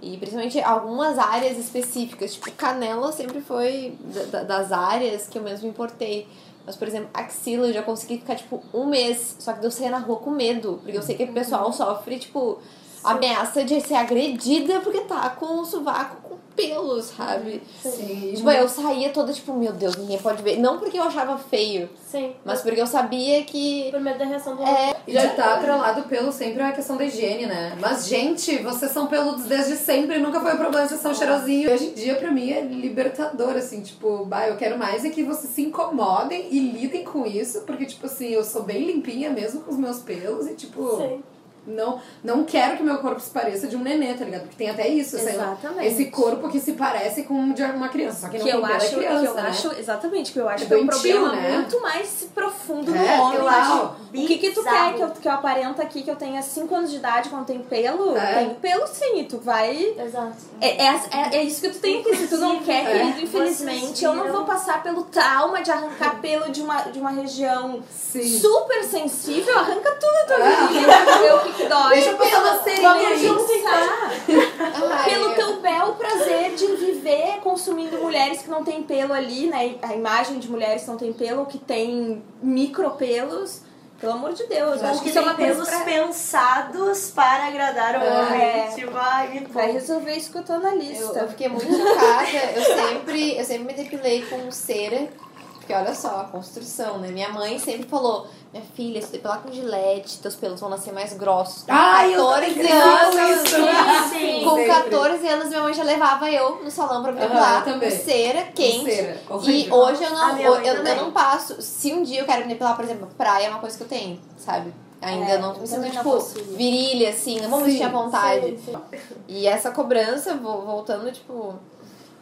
E principalmente algumas áreas específicas. Tipo, canela sempre foi da- da- das áreas que eu mesmo importei. Mas, por exemplo, axila eu já consegui ficar, tipo, um mês. Só que eu saía na rua com medo. Porque eu sei que o pessoal sofre, tipo, ameaça de ser agredida porque tá com o sovaco com pelos, sabe? Sim. Tipo, eu saía toda, tipo, meu Deus, ninguém pode ver. Não porque eu achava feio, Sim. mas porque eu sabia que. Por medo da reação do É, E de tá atrelado pelo sempre a questão da higiene, né? Mas, gente, vocês são peludos desde sempre, nunca foi um problema, vocês são cheirosinhos. E hoje em dia, pra mim, é libertador, assim, tipo, bah, eu quero mais é que vocês se incomodem e lidem com isso, porque, tipo assim, eu sou bem limpinha mesmo com os meus pelos e, tipo, Sim. Não, não quero que meu corpo se pareça de um nenê, tá ligado? Porque tem até isso, Exatamente. esse corpo que se parece com o de uma criança, só que não Que tem eu pelo, acho, é criança, que eu né? acho, exatamente, que eu acho É que é um problema né? muito mais profundo É, no homem. eu acho. O que que tu quer que eu, que eu aparenta aqui, que eu tenha 5 anos de idade, quando tenho pelo? É. Tenho pelo sim, e tu vai... Exato. É, é, é, é isso que tu tem que, se tu não quer, É. querido, infelizmente, eu não vou passar pelo trauma de arrancar pelo de uma, de uma região Sim. super sensível, arranca tudo a tua É. vida, pra dói. Deixa eu juntar Ai, pelo eu- teu bel prazer de viver consumindo mulheres que não têm pelo ali, né? A imagem de mulheres que não têm pelo, que tem micropelos. Pelo amor de Deus, eu acho que que isso é uma pelos pra... pensados para agradar o É. homem. Tipo, ai, me Vai resolver isso que eu tô na Eu, lista. eu fiquei muito chocada. Eu sempre, eu sempre me depilei com cera. Porque olha só, a construção, né? Minha mãe sempre falou: Minha filha, se depilar com gilete, teus pelos vão nascer mais grossos. Com Ai, eu 14 também anos. isso. Sim, Com sempre. 14 anos, minha mãe já levava eu no salão pra me depilar eu também. com cera quente. cera, E hoje eu não, eu, eu não passo. Se um dia eu quero me depilar, por exemplo, praia é uma coisa que eu tenho, sabe? Ainda É, eu não eu me sinto, tipo, consigo. virilha, assim, não vou me Sim, sentir à vontade. Sim. E essa cobrança, vo- voltando, tipo,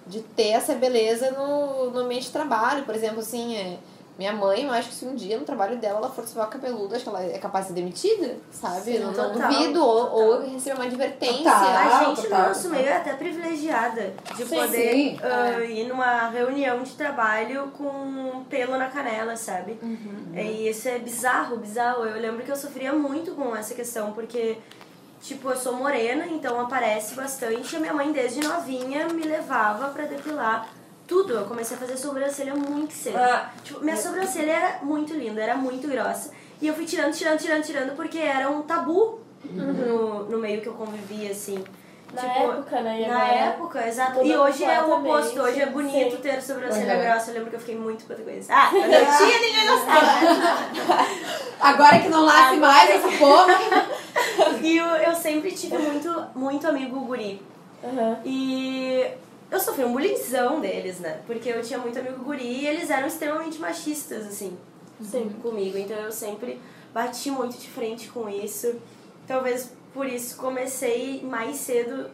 de ter essa beleza no, no ambiente de trabalho. Por exemplo, assim, é, minha mãe, eu acho que se um dia no trabalho dela ela for suar cabeludo, acho que ela é capaz de ser demitida, sabe? Sim, não, não total, duvido. Ou, total. ou receber uma advertência. Total. A gente total, no nosso total. meio é até privilegiada de Sim, poder sim. ah, ir numa reunião de trabalho com um pelo na canela, sabe? E isso é bizarro, bizarro. Eu lembro que eu sofria muito com essa questão, porque, tipo, eu sou morena, então aparece bastante. E a minha mãe, desde novinha, me levava pra depilar tudo. Eu comecei a fazer sobrancelha muito cedo. Ah. Tipo, minha sobrancelha era muito linda, era muito grossa. E eu fui tirando, tirando, tirando, tirando, porque era um tabu no, no meio que eu convivia, assim. Na Tipo, época, né? E Na época, exato. E hoje é o oposto. Hoje é bonito sim. ter sobrancelha Uhum. grossa. Eu lembro que eu fiquei muito puta com isso. Ah, quando eu tinha, ninguém gostava. Agora que não nasce mais essa porra. e eu, eu sempre tive muito, muito amigo guri. Uhum. E eu sofri um bullyingzão deles, né? Porque eu tinha muito amigo guri e eles eram extremamente machistas, assim, Sim. comigo. Então eu sempre bati muito de frente com isso. Talvez por isso comecei mais cedo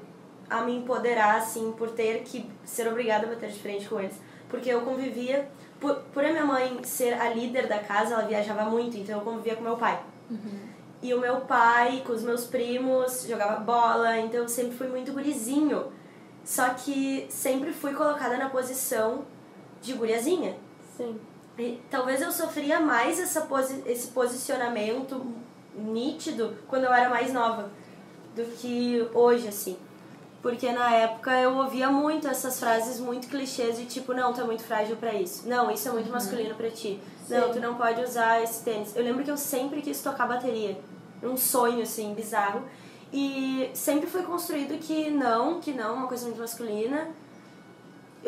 a me empoderar, assim, por ter que ser obrigada a bater de frente com eles. Porque eu convivia, por, por a minha mãe ser a líder da casa, ela viajava muito, então eu convivia com meu pai. E o meu pai, com os meus primos, jogava bola, então eu sempre fui muito gurizinho. Só que sempre fui colocada na posição de guriazinha. Sim. E talvez eu sofria mais essa posi esse posicionamento nítido quando eu era mais nova do que hoje, assim. Porque na época eu ouvia muito essas frases muito clichês de tipo, não, tu é muito frágil pra isso. Não, isso é muito masculino pra ti. Não, tu não pode usar esse tênis. Eu lembro que eu sempre quis tocar bateria. Um sonho, assim, bizarro. E sempre foi construído que não, que não, uma coisa muito masculina.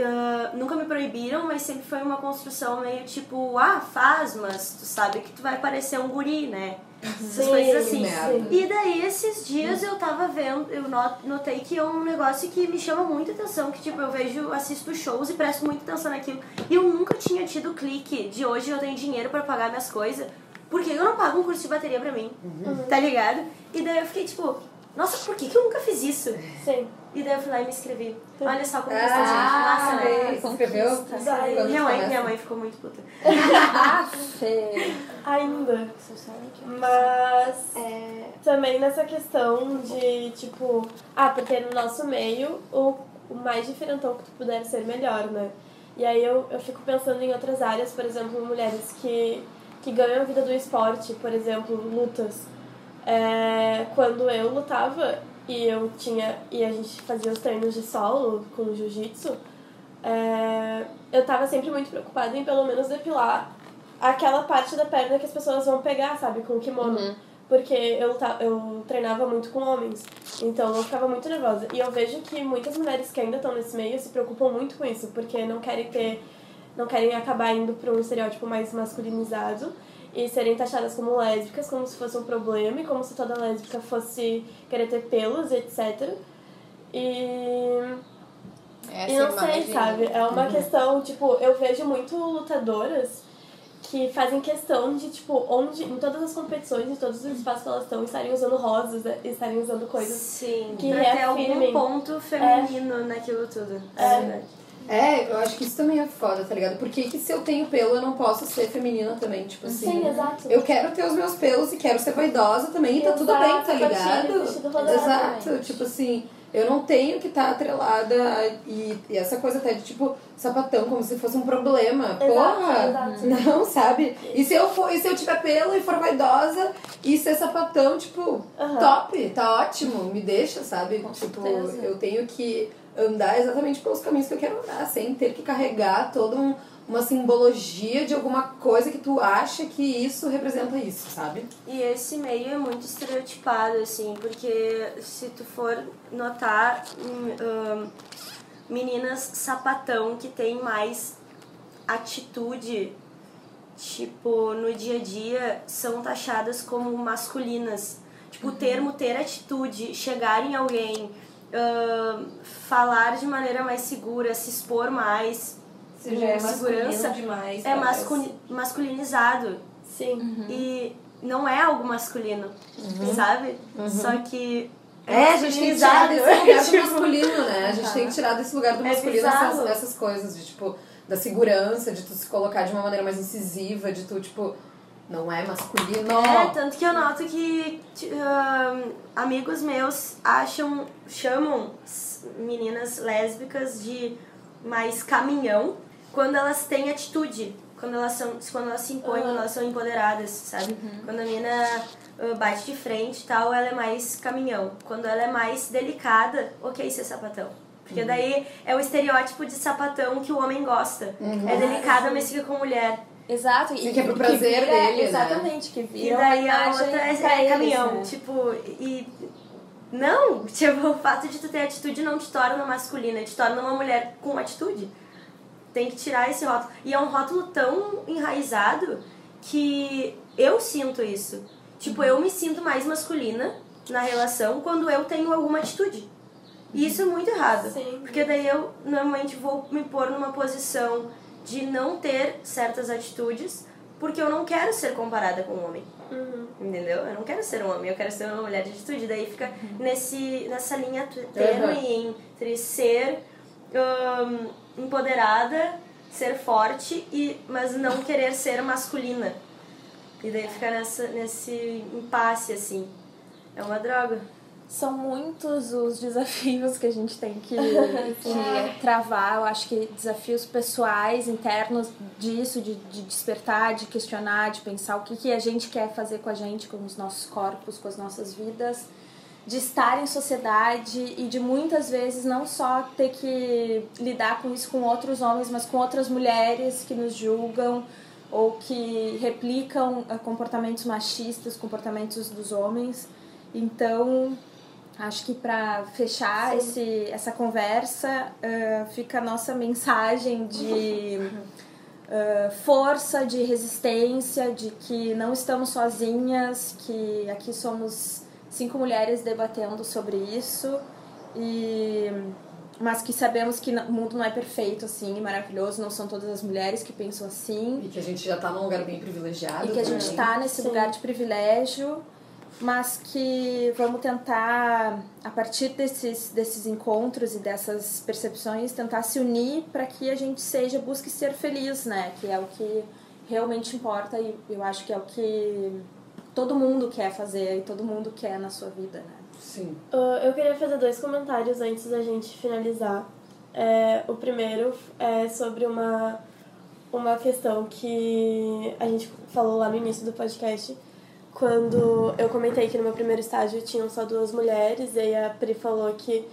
Ah, nunca me proibiram, mas sempre foi uma construção meio tipo, ah, faz, mas tu sabe que tu vai parecer um guri, né? Essas Sim, coisas assim. merda. E daí, esses dias eu tava vendo, eu not- notei que é um negócio que me chama muita atenção, que tipo, eu vejo, assisto shows e presto muita atenção naquilo. E eu nunca tinha tido clique de hoje eu tenho dinheiro pra pagar minhas coisas. Por que eu não pago um curso de bateria pra mim? Tá ligado? E daí eu fiquei tipo, nossa, por que, que eu nunca fiz isso? Sim. E daí eu fui lá e me inscrevi. Olha só como Ah, ah, gente. Massa, né? Escreveu? Minha mãe, minha mãe ficou muito puta. Ainda. Mas É, também nessa questão de, tipo, ah, porque no nosso meio o, o mais diferentão que tu puder ser, melhor, né? E aí eu, eu fico pensando em outras áreas, por exemplo, mulheres que, que ganham a vida do esporte, por exemplo, lutas. É, quando eu lutava e eu tinha e a gente fazia os treinos de solo com o jiu-jitsu, é, eu tava sempre muito preocupada em pelo menos depilar aquela parte da perna que as pessoas vão pegar, sabe, com o kimono. Porque eu, eu treinava muito com homens, então eu ficava muito nervosa. E eu vejo que muitas mulheres que ainda estão nesse meio se preocupam muito com isso, porque não querem ter. não querem acabar indo para um estereótipo mais masculinizado e serem taxadas como lésbicas, como se fosse um problema, e como se toda lésbica fosse querer ter pelos, etc. E. essa E não sei, imagem- sabe? É uma Uhum. questão, tipo, eu vejo muito lutadoras que fazem questão de, tipo, onde, em todas as competições, em todos os espaços que elas estão, estarem usando rosas, né? estarem usando coisas. Sim, que pra ter algum reafirmem. ponto feminino naquilo tudo. É. verdade. É, eu acho que isso também é foda, tá ligado? Porque que se eu tenho pelo, eu não posso ser feminina também, tipo assim. Sim, exato. Eu quero ter os meus pelos e quero ser vaidosa também, e tá tudo bem, tá ligado? Exato, também. tipo assim, eu não tenho que estar atrelada a- e, e essa coisa até de tipo sapatão como se fosse um problema. Exato, Porra! exato. Não, sabe? E se eu for, e se eu tiver pelo e for vaidosa e ser sapatão, tipo, top, tá ótimo, me deixa, sabe? tipo, certeza. eu tenho que andar exatamente pelos caminhos que eu quero andar, sem ter que carregar toda um, uma simbologia de alguma coisa que tu acha que isso representa isso, sabe? E esse meio é muito estereotipado, assim, porque se tu for notar, hum, hum, meninas sapatão que têm mais atitude, tipo, no dia a dia, são taxadas como masculinas. Tipo, o termo ter atitude, chegar em alguém, falar de maneira mais segura, se expor mais, Você já é segurança, demais. é masculi- masculinizado. Sim. E não é algo masculino, sabe? Só que. É, a gente tem que tirar desse lugar do Tipo, masculino, né? A gente tem que tirar desse lugar do É masculino bizarro. essas, essas coisas de, tipo, da segurança, de tu se colocar de uma maneira mais incisiva, de tu, tipo, não é masculino. É, tanto que eu noto que ahn, amigos meus acham, chamam meninas lésbicas de mais caminhão quando elas têm atitude, quando elas são, quando elas se impõem, quando elas são empoderadas, sabe? Quando a menina ah, bate de frente e tal, ela é mais caminhão. Quando ela é mais delicada, ok ser sapatão. Porque daí é o estereótipo de sapatão que o homem gosta. É delicada, mas fica com mulher. Exato. Sim, que é pro prazer vira- dele, né? Exatamente, que E vira daí uma a outra é, é caminhão. né? Tipo, e. Não, tipo, o fato de tu ter atitude não te torna masculina, te torna uma mulher com atitude. Tem que tirar esse rótulo. E é um rótulo tão enraizado que eu sinto isso. Tipo, eu me sinto mais masculina na relação quando eu tenho alguma atitude. E isso é muito errado. Sim. Porque daí eu normalmente vou me pôr numa posição de não ter certas atitudes porque eu não quero ser comparada com um homem. Uhum. Entendeu? Eu não quero ser um homem, eu quero ser uma mulher de atitude. Daí fica nesse, nessa linha tênue entre ser hum, empoderada, ser forte, e, mas não querer ser masculina. E daí fica nessa, nesse impasse, assim. É uma droga. São muitos os desafios que a gente tem que, que travar. Eu acho que desafios pessoais, internos disso, de, de despertar, de questionar, de pensar o que, que a gente quer fazer com a gente, com os nossos corpos, com as nossas vidas. De estar em sociedade e de muitas vezes não só ter que lidar com isso com outros homens, mas com outras mulheres que nos julgam ou que replicam eh, comportamentos machistas, comportamentos dos homens. Então, Acho que para fechar esse, essa conversa, uh, fica a nossa mensagem de uh, força, de resistência, de que não estamos sozinhas, que aqui somos cinco mulheres debatendo sobre isso, e, mas que sabemos que o mundo não é perfeito assim, maravilhoso, não são todas as mulheres que pensam assim. E que a gente já está num lugar bem privilegiado. E que a gente está nesse Sim. lugar de privilégio mas que vamos tentar, a partir desses, desses encontros e dessas percepções, tentar se unir para que a gente seja, busque ser feliz, né? Que é o que realmente importa e eu acho que é o que todo mundo quer fazer e todo mundo quer na sua vida, né? Sim. Uh, eu queria fazer dois comentários antes da gente finalizar. É, o primeiro é sobre uma, uma questão que a gente falou lá no início do podcast, quando eu comentei que no meu primeiro estágio tinham só duas mulheres, e aí a Pri falou que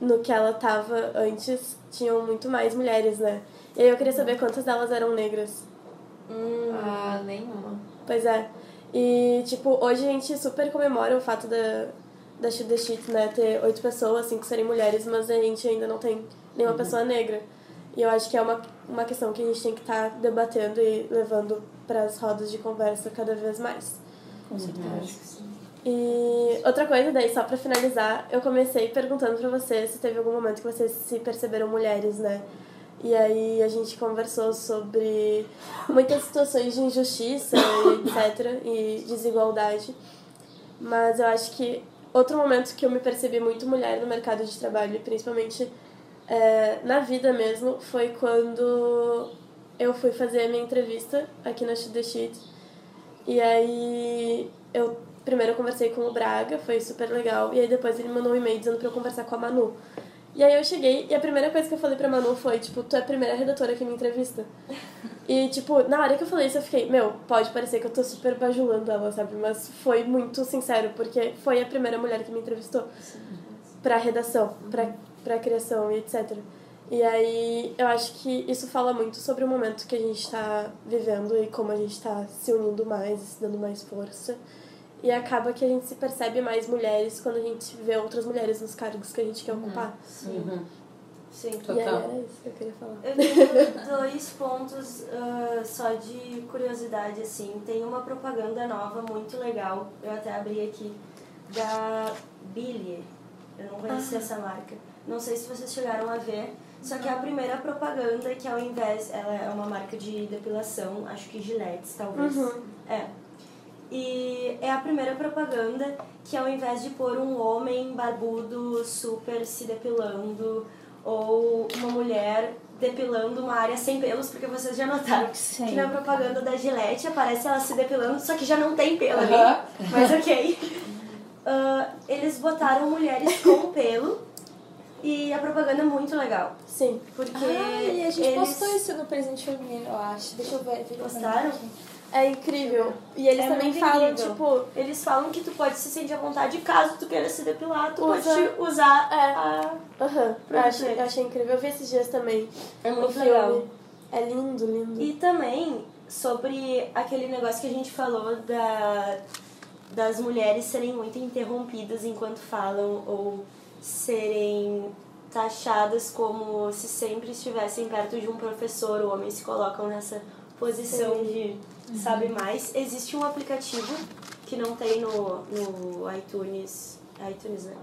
no que ela tava antes tinham muito mais mulheres, né? E aí eu queria saber quantas delas eram negras. Hum. Ah, nenhuma. Pois é. E, tipo, hoje a gente super comemora o fato da, da Shoot the Shit, né? Ter oito pessoas, cinco serem mulheres, mas a gente ainda não tem nenhuma uhum. pessoa negra. E eu acho que é uma, uma questão que a gente tem que estar tá debatendo e levando para as rodas de conversa cada vez mais. Com certeza. E outra coisa, daí, só pra finalizar, eu comecei perguntando pra você se teve algum momento que vocês se perceberam mulheres, né? E aí a gente conversou sobre muitas situações de injustiça, etc., e desigualdade. Mas eu acho que outro momento que eu me percebi muito mulher no mercado de trabalho, principalmente é, na vida mesmo, foi quando eu fui fazer a minha entrevista aqui na The Sheet e aí eu primeiro eu conversei com o Braga, foi super legal. E aí depois ele mandou um e-mail dizendo pra eu conversar com a Manu. E aí eu cheguei e a primeira coisa que eu falei pra Manu foi, tipo, tu é a primeira redatora que me entrevista. E, tipo, na hora que eu falei isso, eu fiquei, meu, pode parecer que eu tô super bajulando ela, sabe? Mas foi muito sincero, porque foi a primeira mulher que me entrevistou pra redação, pra, pra criação e etc. E aí eu acho que isso fala muito sobre o momento que a gente está vivendo e como a gente está se unindo mais, se dando mais força. E acaba que a gente se percebe mais mulheres quando a gente vê outras mulheres nos cargos que a gente quer uhum. ocupar. Sim. Uhum. Sim, total. E aí era isso que eu queria falar. Eu tenho dois pontos uh, só de curiosidade, assim. Tem uma propaganda nova muito legal, eu até abri aqui, da Billy. Eu não conhecia ah. essa marca. Não sei se vocês chegaram a ver só que a primeira propaganda, que ao invés. Ela é uma marca de depilação, acho que Gillette, talvez. Uhum. É. E é a primeira propaganda que ao invés de pôr um homem barbudo super se depilando ou uma mulher depilando uma área sem pelos, porque vocês já notaram Sim. que na propaganda da Gillette aparece ela se depilando, só que já não tem pelo ali. Mas ok. Uh, eles botaram mulheres com pelo e a propaganda é muito legal. Sim. Porque. Ah, e a gente eles... postou isso no presente feminino, eu acho. Deixa eu ver. Postaram? É incrível. E eles é também falam, incrível. tipo. Eles falam que tu pode se sentir à vontade caso tu queira se depilar, tu Usa. pode usar é. a. Aham. Eu, achei, eu achei incrível. Eu vi esses dias também. É muito legal. É lindo, lindo. E também sobre aquele negócio que a gente falou da, das mulheres serem muito interrompidas enquanto falam ou serem taxadas como se sempre estivessem perto de um professor, ou homens se colocam nessa posição Sim. de uhum. sabe mais. Existe um aplicativo que não tem no, no iTunes iTunes, né?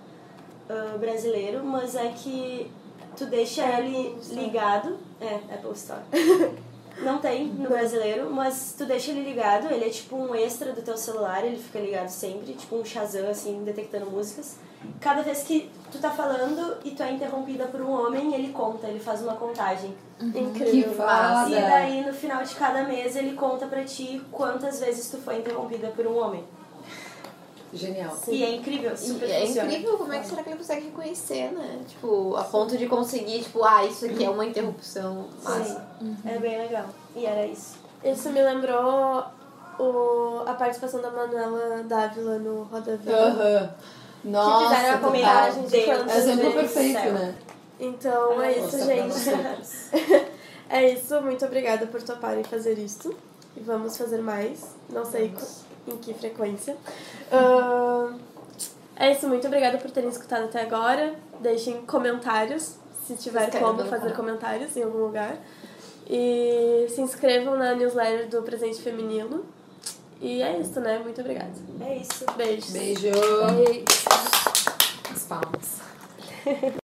Uh, brasileiro, mas é que tu deixa ele ligado. É, Apple Store. Não tem no brasileiro, mas tu deixa ele ligado, ele é tipo um extra do teu celular, ele fica ligado sempre, tipo um Shazam, assim, detectando músicas. Cada vez que tu tá falando e tu é interrompida por um homem, ele conta, ele faz uma contagem. Uhum. Incrível. Que foda. E daí, no final de cada mês, ele conta pra ti quantas vezes tu foi interrompida por um homem. Genial. Sim. E é incrível, super É incrível como é que será que ele consegue reconhecer, né? Tipo, a ponto de conseguir, tipo, ah, isso aqui é uma interrupção. Sim. Uhum. É bem legal. E era isso. Isso me lembrou o, a participação da Manuela Dávila no Roda Viva. Uhum. Nossa, que fizeram a contagem de quantas Exemplo perfeito, né? Então é isso, gente. é isso, muito obrigada por toparem fazer isso. E vamos fazer mais. Não sei em que frequência. Uh, é isso, muito obrigada por terem escutado até agora. Deixem comentários, se tiver como fazer comentários em algum lugar. E se inscrevam na newsletter do Presente Feminino. E é isso, né? Muito obrigada. É isso. Beijos. Beijo. Beijo. As palmas.